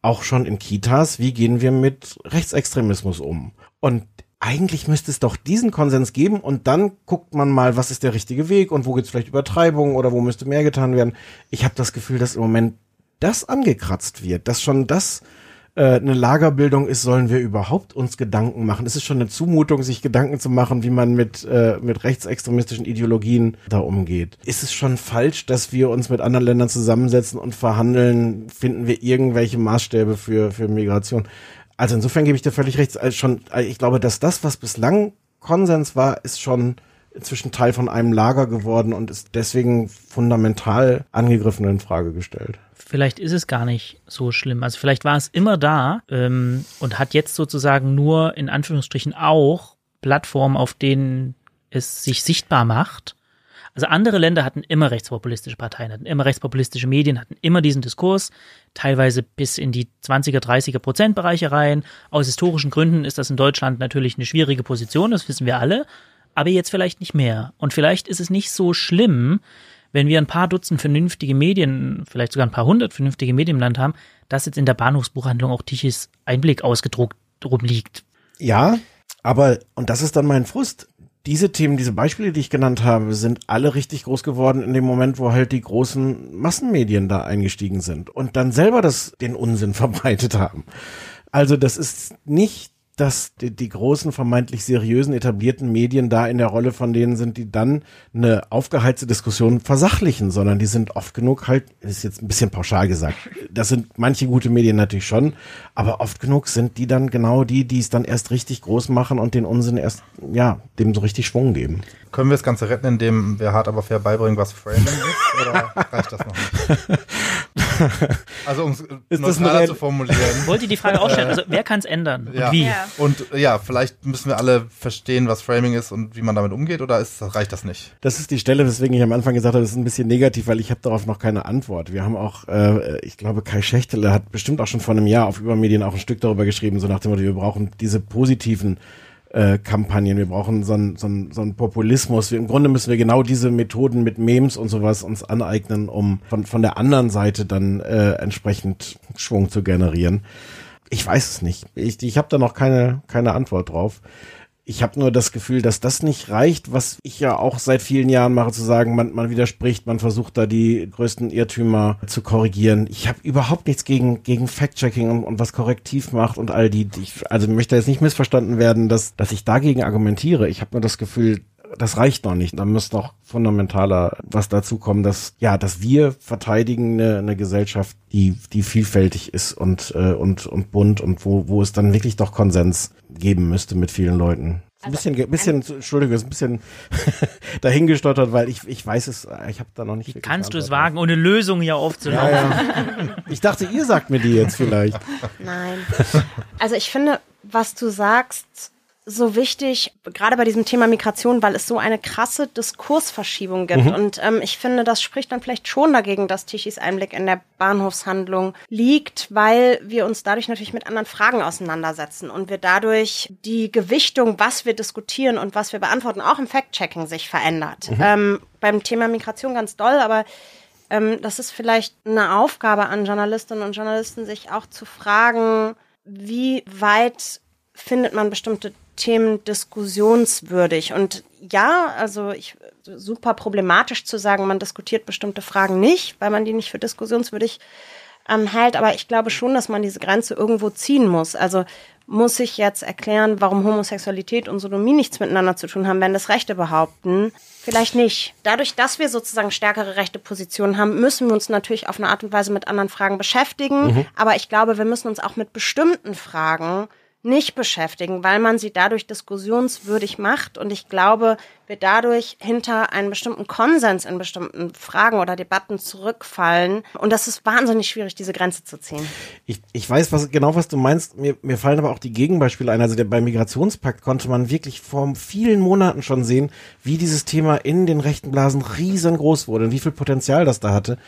auch schon in Kitas, wie gehen wir mit Rechtsextremismus um? Und eigentlich müsste es doch diesen Konsens geben und dann guckt man mal, was ist der richtige Weg und wo gibt es vielleicht Übertreibungen oder wo müsste mehr getan werden. Ich habe das Gefühl, dass im Moment das angekratzt wird, dass schon das äh, eine Lagerbildung ist, sollen wir überhaupt uns Gedanken machen. Es ist schon eine Zumutung, sich Gedanken zu machen, wie man mit, äh, mit rechtsextremistischen Ideologien da umgeht. Ist es schon falsch, dass wir uns mit anderen Ländern zusammensetzen und verhandeln, finden wir irgendwelche Maßstäbe für, für Migration? Also insofern gebe ich dir völlig recht. Also schon, ich glaube, dass das, was bislang Konsens war, ist schon inzwischen Teil von einem Lager geworden und ist deswegen fundamental angegriffen und in Frage gestellt. vielleicht ist es gar nicht so schlimm. Also vielleicht war es immer da ähm, und hat jetzt sozusagen nur in Anführungsstrichen auch Plattformen, auf denen es sich sichtbar macht. Also andere Länder hatten immer rechtspopulistische Parteien, hatten immer rechtspopulistische Medien, hatten immer diesen Diskurs, teilweise bis in die 20er, 30er Prozentbereiche rein. Aus historischen Gründen ist das in Deutschland natürlich eine schwierige Position, das wissen wir alle, aber jetzt vielleicht nicht mehr. Und vielleicht ist es nicht so schlimm, wenn wir ein paar Dutzend vernünftige Medien, vielleicht sogar ein paar hundert vernünftige Medien im Land haben, dass jetzt in der Bahnhofsbuchhandlung auch Tichys Einblick ausgedruckt rumliegt. Ja, aber, und das ist dann mein Frust, diese Themen, diese Beispiele, die ich genannt habe, sind alle richtig groß geworden in dem Moment, wo halt die großen Massenmedien da eingestiegen sind und dann selber das, den Unsinn [laughs] verbreitet haben. Also das ist nicht dass die, die großen, vermeintlich seriösen, etablierten Medien da in der Rolle von denen sind, die dann eine aufgeheizte Diskussion versachlichen, sondern die sind oft genug halt, das ist jetzt ein bisschen pauschal gesagt, das sind manche gute Medien natürlich schon, aber oft genug sind die dann genau die, die es dann erst richtig groß machen und den Unsinn erst, ja, dem so richtig Schwung geben. Können wir das Ganze retten, indem wir hart aber fair beibringen, was Framing ist, oder reicht das noch nicht? [laughs] Also um es neutraler zu formulieren. Wollt ihr die Frage auch stellen? Also wer kann es ändern? Ja. Und wie? Ja. Und ja, vielleicht müssen wir alle verstehen, was Framing ist und wie man damit umgeht, oder ist, reicht das nicht? Das ist die Stelle, weswegen ich am Anfang gesagt habe, das ist ein bisschen negativ, weil ich habe darauf noch keine Antwort. Wir haben auch, äh, ich glaube, Kai Schächtele hat bestimmt auch schon vor einem Jahr auf Übermedien auch ein Stück darüber geschrieben, so nach dem Motto, wir brauchen diese positiven äh, Kampagnen, wir brauchen so einen so einen- so einen Populismus. Wir, Im Grunde müssen wir genau diese Methoden mit Memes und sowas uns aneignen, um von, von der anderen Seite dann äh, entsprechend Schwung zu generieren. Ich weiß es nicht. Ich, ich habe da noch keine, keine Antwort drauf. Ich habe nur das Gefühl, dass das nicht reicht, was ich ja auch seit vielen Jahren mache, zu sagen, man, man widerspricht, man versucht da die größten Irrtümer zu korrigieren. Ich habe überhaupt nichts gegen, gegen Fact-Checking und, und was korrektiv macht und all die. Ich, also möchte jetzt nicht missverstanden werden, dass, dass ich dagegen argumentiere. Ich habe nur das Gefühl, das reicht noch nicht. Da muss noch fundamentaler was dazu kommen, dass ja, dass wir verteidigen eine, eine Gesellschaft, die die vielfältig ist und äh, und und bunt und wo wo es dann wirklich doch Konsens geben müsste mit vielen Leuten. Ein bisschen, bisschen, Entschuldigung, ist ein bisschen [laughs] dahingestottert, weil ich, ich weiß es, ich habe da noch nicht. Wie kannst du es wagen, ohne Lösung hier aufzunehmen? Ja, ja. Ich dachte, ihr sagt mir die jetzt vielleicht. Nein. Also ich finde, was du sagst, so wichtig, gerade bei diesem Thema Migration, weil es so eine krasse Diskursverschiebung gibt. Und ähm, ich finde, das spricht dann vielleicht schon dagegen, dass Tichys Einblick in der Bahnhofshandlung liegt, weil wir uns dadurch natürlich mit anderen Fragen auseinandersetzen und wir dadurch die Gewichtung, was wir diskutieren und was wir beantworten, auch im Fact-Checking sich verändert. Ähm, beim Thema Migration ganz doll, aber ähm, das ist vielleicht eine Aufgabe an Journalistinnen und Journalisten, sich auch zu fragen, wie weit findet man bestimmte Themen diskussionswürdig? Und ja, also ich super problematisch zu sagen, man diskutiert bestimmte Fragen nicht, weil man die nicht für diskussionswürdig ähm, hält. Aber ich glaube schon, dass man diese Grenze irgendwo ziehen muss. Also muss ich jetzt erklären, warum Homosexualität und Sodomie nichts miteinander zu tun haben, wenn das Rechte behaupten? Vielleicht nicht. Dadurch, dass wir sozusagen stärkere rechte Positionen haben, müssen wir uns natürlich auf eine Art und Weise mit anderen Fragen beschäftigen. Aber ich glaube, wir müssen uns auch mit bestimmten Fragen nicht beschäftigen, weil man sie dadurch diskussionswürdig macht. Und ich glaube, wir dadurch hinter einen bestimmten Konsens in bestimmten Fragen oder Debatten zurückfallen. Und das ist wahnsinnig schwierig, diese Grenze zu ziehen. Ich, ich weiß was, genau, was du meinst. Mir, mir fallen aber auch die Gegenbeispiele ein. Also der, beim Migrationspakt konnte man wirklich vor vielen Monaten schon sehen, wie dieses Thema in den rechten Blasen riesengroß wurde und wie viel Potenzial das da hatte.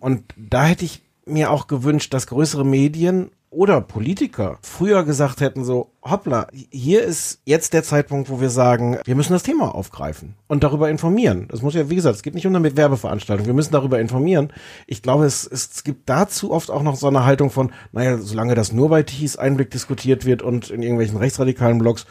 Und da hätte ich mir auch gewünscht, dass größere Medien oder Politiker früher gesagt hätten so, hoppla, hier ist jetzt der Zeitpunkt, wo wir sagen, wir müssen das Thema aufgreifen und darüber informieren. Das muss ja, wie gesagt, es geht nicht um eine Werbeveranstaltung, wir müssen darüber informieren. Ich glaube, es, es gibt dazu oft auch noch so eine Haltung von, naja, solange das nur bei Tees Einblick diskutiert wird und in irgendwelchen rechtsradikalen Blogs,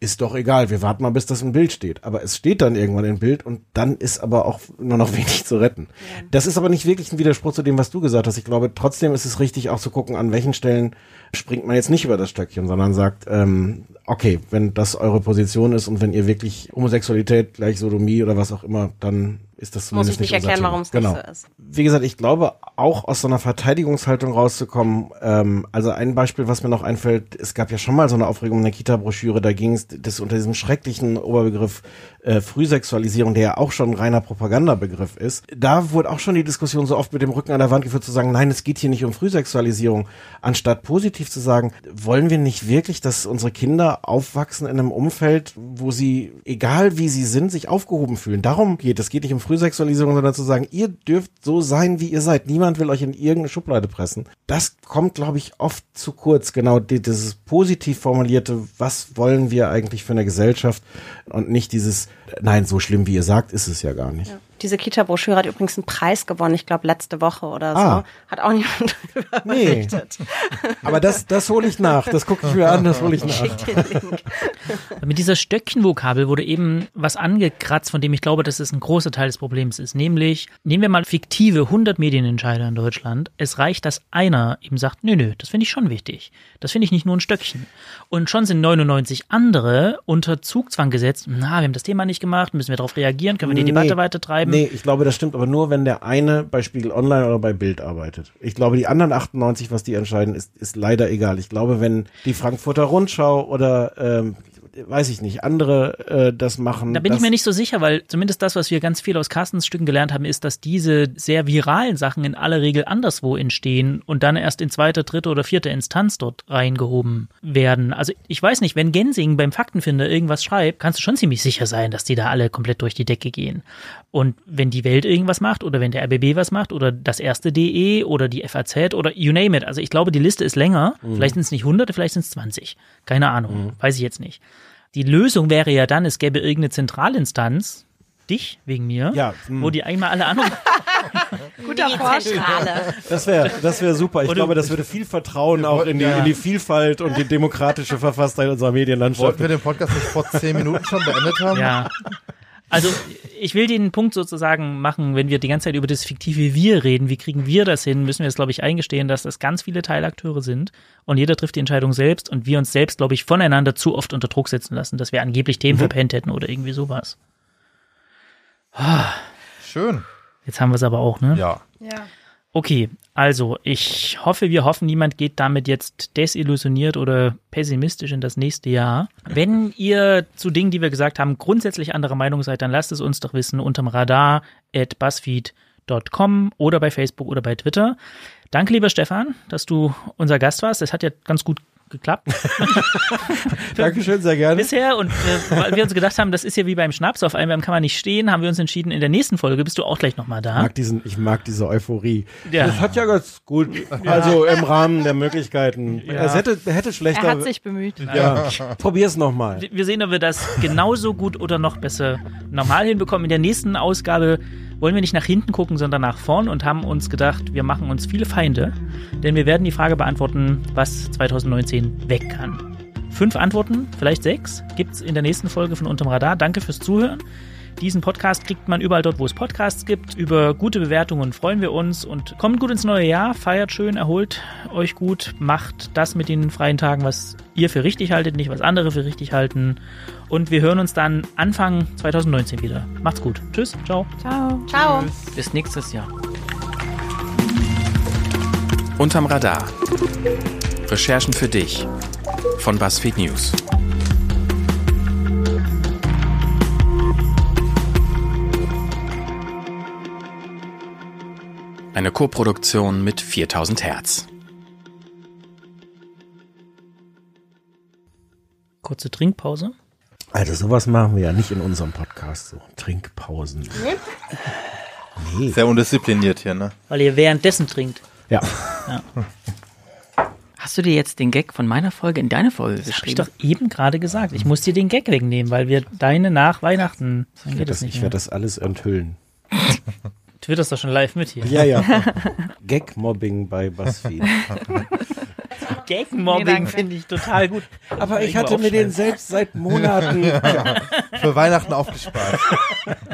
ist doch egal, wir warten mal, bis das im Bild steht. Aber es steht dann irgendwann im Bild und dann ist aber auch nur noch [laughs] wenig zu retten. Das ist aber nicht wirklich ein Widerspruch zu dem, was du gesagt hast. Ich glaube, trotzdem ist es richtig auch zu gucken, an welchen Stellen springt man jetzt nicht über das Stöckchen, sondern sagt, ähm, okay, wenn das eure Position ist und wenn ihr wirklich Homosexualität gleich Sodomie oder was auch immer, dann ist das Muss zumindest ich nicht unser erklären, warum es genau. nicht so ist. Wie gesagt, ich glaube, auch aus so einer Verteidigungshaltung rauszukommen, ähm, also ein Beispiel, was mir noch einfällt, es gab ja schon mal so eine Aufregung in der Kita-Broschüre, da ging es das unter diesem schrecklichen Oberbegriff äh, Frühsexualisierung, der ja auch schon ein reiner Propagandabegriff ist. Da wurde auch schon die Diskussion so oft mit dem Rücken an der Wand geführt, zu sagen, nein, es geht hier nicht um Frühsexualisierung, anstatt positiv zu sagen, wollen wir nicht wirklich, dass unsere Kinder aufwachsen in einem Umfeld, wo sie, egal wie sie sind, sich aufgehoben fühlen. Darum geht es. Es geht nicht um Frühsexualisierung, sondern zu sagen, ihr dürft so sein, wie ihr seid. Niemand will euch in irgendeine Schublade pressen. Das kommt, glaube ich, oft zu kurz. Genau die- dieses positiv formulierte, was wollen wir eigentlich für eine Gesellschaft und nicht dieses, nein, so schlimm wie ihr sagt, ist es ja gar nicht. Diese Kita-Broschüre hat übrigens einen Preis gewonnen, ich glaube letzte Woche oder so. Ah. Hat auch niemand [laughs] Nee. berichtet. Aber das, das hole ich nach. Das gucke ich mir an, das hole ich nach. Schick den Link. [laughs] Mit dieser Stöckchenvokabel wurde eben was angekratzt, von dem ich glaube, dass es ein großer Teil des Problems ist. Nämlich, nehmen wir mal fiktive 100 Medienentscheider in Deutschland. Es reicht, dass einer eben sagt, nö, nö, das finde ich schon wichtig. Das finde ich nicht nur ein Stöckchen. Und schon sind 99 andere unter Zugzwang gesetzt. Na, wir haben das Thema nicht gemacht, müssen wir darauf reagieren, können wir die Debatte weitertreiben. Nee, ich glaube, das stimmt aber nur, wenn der eine bei Spiegel Online oder bei Bild arbeitet. Ich glaube, die anderen 98, was die entscheiden, ist, ist leider egal. Ich glaube, wenn die Frankfurter Rundschau oder ähm, weiß ich nicht, andere äh, das machen. Da bin ich mir nicht so sicher, weil zumindest das, was wir ganz viel aus Carstens Stücken gelernt haben, ist, dass diese sehr viralen Sachen in aller Regel anderswo entstehen und dann erst in zweiter, dritte oder vierte Instanz dort reingehoben werden. Also ich weiß nicht, wenn Gensing beim Faktenfinder irgendwas schreibt, kannst du schon ziemlich sicher sein, dass die da alle komplett durch die Decke gehen. Und wenn die Welt irgendwas macht oder wenn der RBB was macht oder das erste DE oder die FAZ oder you name it. Also ich glaube, die Liste ist länger. Vielleicht sind es nicht hunderte, vielleicht sind es 20. Keine Ahnung. Weiß ich jetzt nicht. Die Lösung wäre ja dann, es gäbe irgendeine Zentralinstanz, dich wegen mir, Ja, hm. wo die einmal alle anderen. [laughs] Guter Vorschlag. Das wäre das wär super. Ich Oder- glaube, das würde viel Vertrauen auch in die, in die Vielfalt und die demokratische Verfasstheit unserer Medienlandschaft. Wollten wir den Podcast nicht vor zehn Minuten schon beendet haben? ja. [laughs] Also ich will den Punkt sozusagen machen, wenn wir die ganze Zeit über das fiktive Wir reden, wie kriegen wir das hin, müssen wir es, glaube ich, eingestehen, dass das ganz viele Teilakteure sind und jeder trifft die Entscheidung selbst und wir uns selbst, glaube ich, voneinander zu oft unter Druck setzen lassen, dass wir angeblich Themen verpennt hätten oder irgendwie sowas. Schön. Jetzt haben wir es aber auch, ne? Ja. Ja. Okay, also ich hoffe, wir hoffen, niemand geht damit jetzt desillusioniert oder pessimistisch in das nächste Jahr. Wenn ihr zu Dingen, die wir gesagt haben, grundsätzlich anderer Meinung seid, dann lasst es uns doch wissen unterm Radar at buzzfeed.com oder bei Facebook oder bei Twitter. Danke, lieber Stefan, dass du unser Gast warst. Das hat ja ganz gut geklappt [laughs] Dankeschön, sehr gerne. bisher und äh, weil wir uns gedacht haben, das ist ja wie beim Schnaps, auf einem kann man nicht stehen, haben wir uns entschieden, in der nächsten Folge bist du auch gleich nochmal Ich da. mag, diesen, ich mag diese Euphorie. Ja. Das hat ja ganz gut, also im Rahmen der Möglichkeiten. Es hätte, hätte schlechter. Er hat sich bemüht. ja, probier's nochmal. Wir sehen, ob wir das genauso gut oder noch besser normal hinbekommen. In der nächsten Ausgabe wollen wir nicht nach hinten gucken, sondern nach vorn und haben uns gedacht, wir machen uns viele Feinde, denn wir werden die Frage beantworten, was 2019 weg kann. Fünf Antworten, vielleicht sechs, gibt's in der nächsten Folge von Unterm Radar. Danke fürs Zuhören. Diesen Podcast kriegt man überall dort, wo es Podcasts gibt. Über gute Bewertungen freuen wir uns und kommt gut ins neue Jahr, feiert schön, erholt euch gut, macht das mit den freien Tagen, was ihr für richtig haltet, nicht was andere für richtig halten. Und wir hören uns dann Anfang 2019 wieder. Macht's gut. Tschüss, ciao. Ciao. Ciao. Bis nächstes Jahr. Unterm Radar. Recherchen für dich von BuzzFeed News. Eine Koproduktion mit 4000 Hertz. Kurze Trinkpause. Also sowas machen wir ja nicht in unserem Podcast, so Trinkpausen. Nee. Sehr undiszipliniert hier, ne? Weil ihr währenddessen trinkt. Ja, Hast du dir jetzt den Gag von meiner Folge in deine Folge Hab ich geschrieben? doch eben gerade gesagt. Ich muss dir den Gag wegnehmen, weil wir deine nach Weihnachten. Dann ich werde das das, ich werd das alles enthüllen. [laughs] Twitterst doch schon live mit hier. Ja, ja. [laughs] Gag-Mobbing bei BuzzFeed. [laughs] Gag-Mobbing danke. finde ich total gut. Aber ich hatte mir den selbst seit Monaten. [laughs] Ja. Für Weihnachten aufgespart.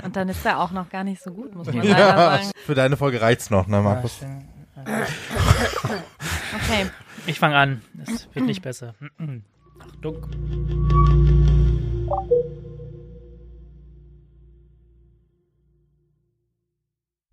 Und dann ist er auch noch gar nicht so gut, muss man leider sagen. Für deine Folge reicht's noch, ne, Markus? Okay. Ich fange an. Es wird nicht besser. Achtung.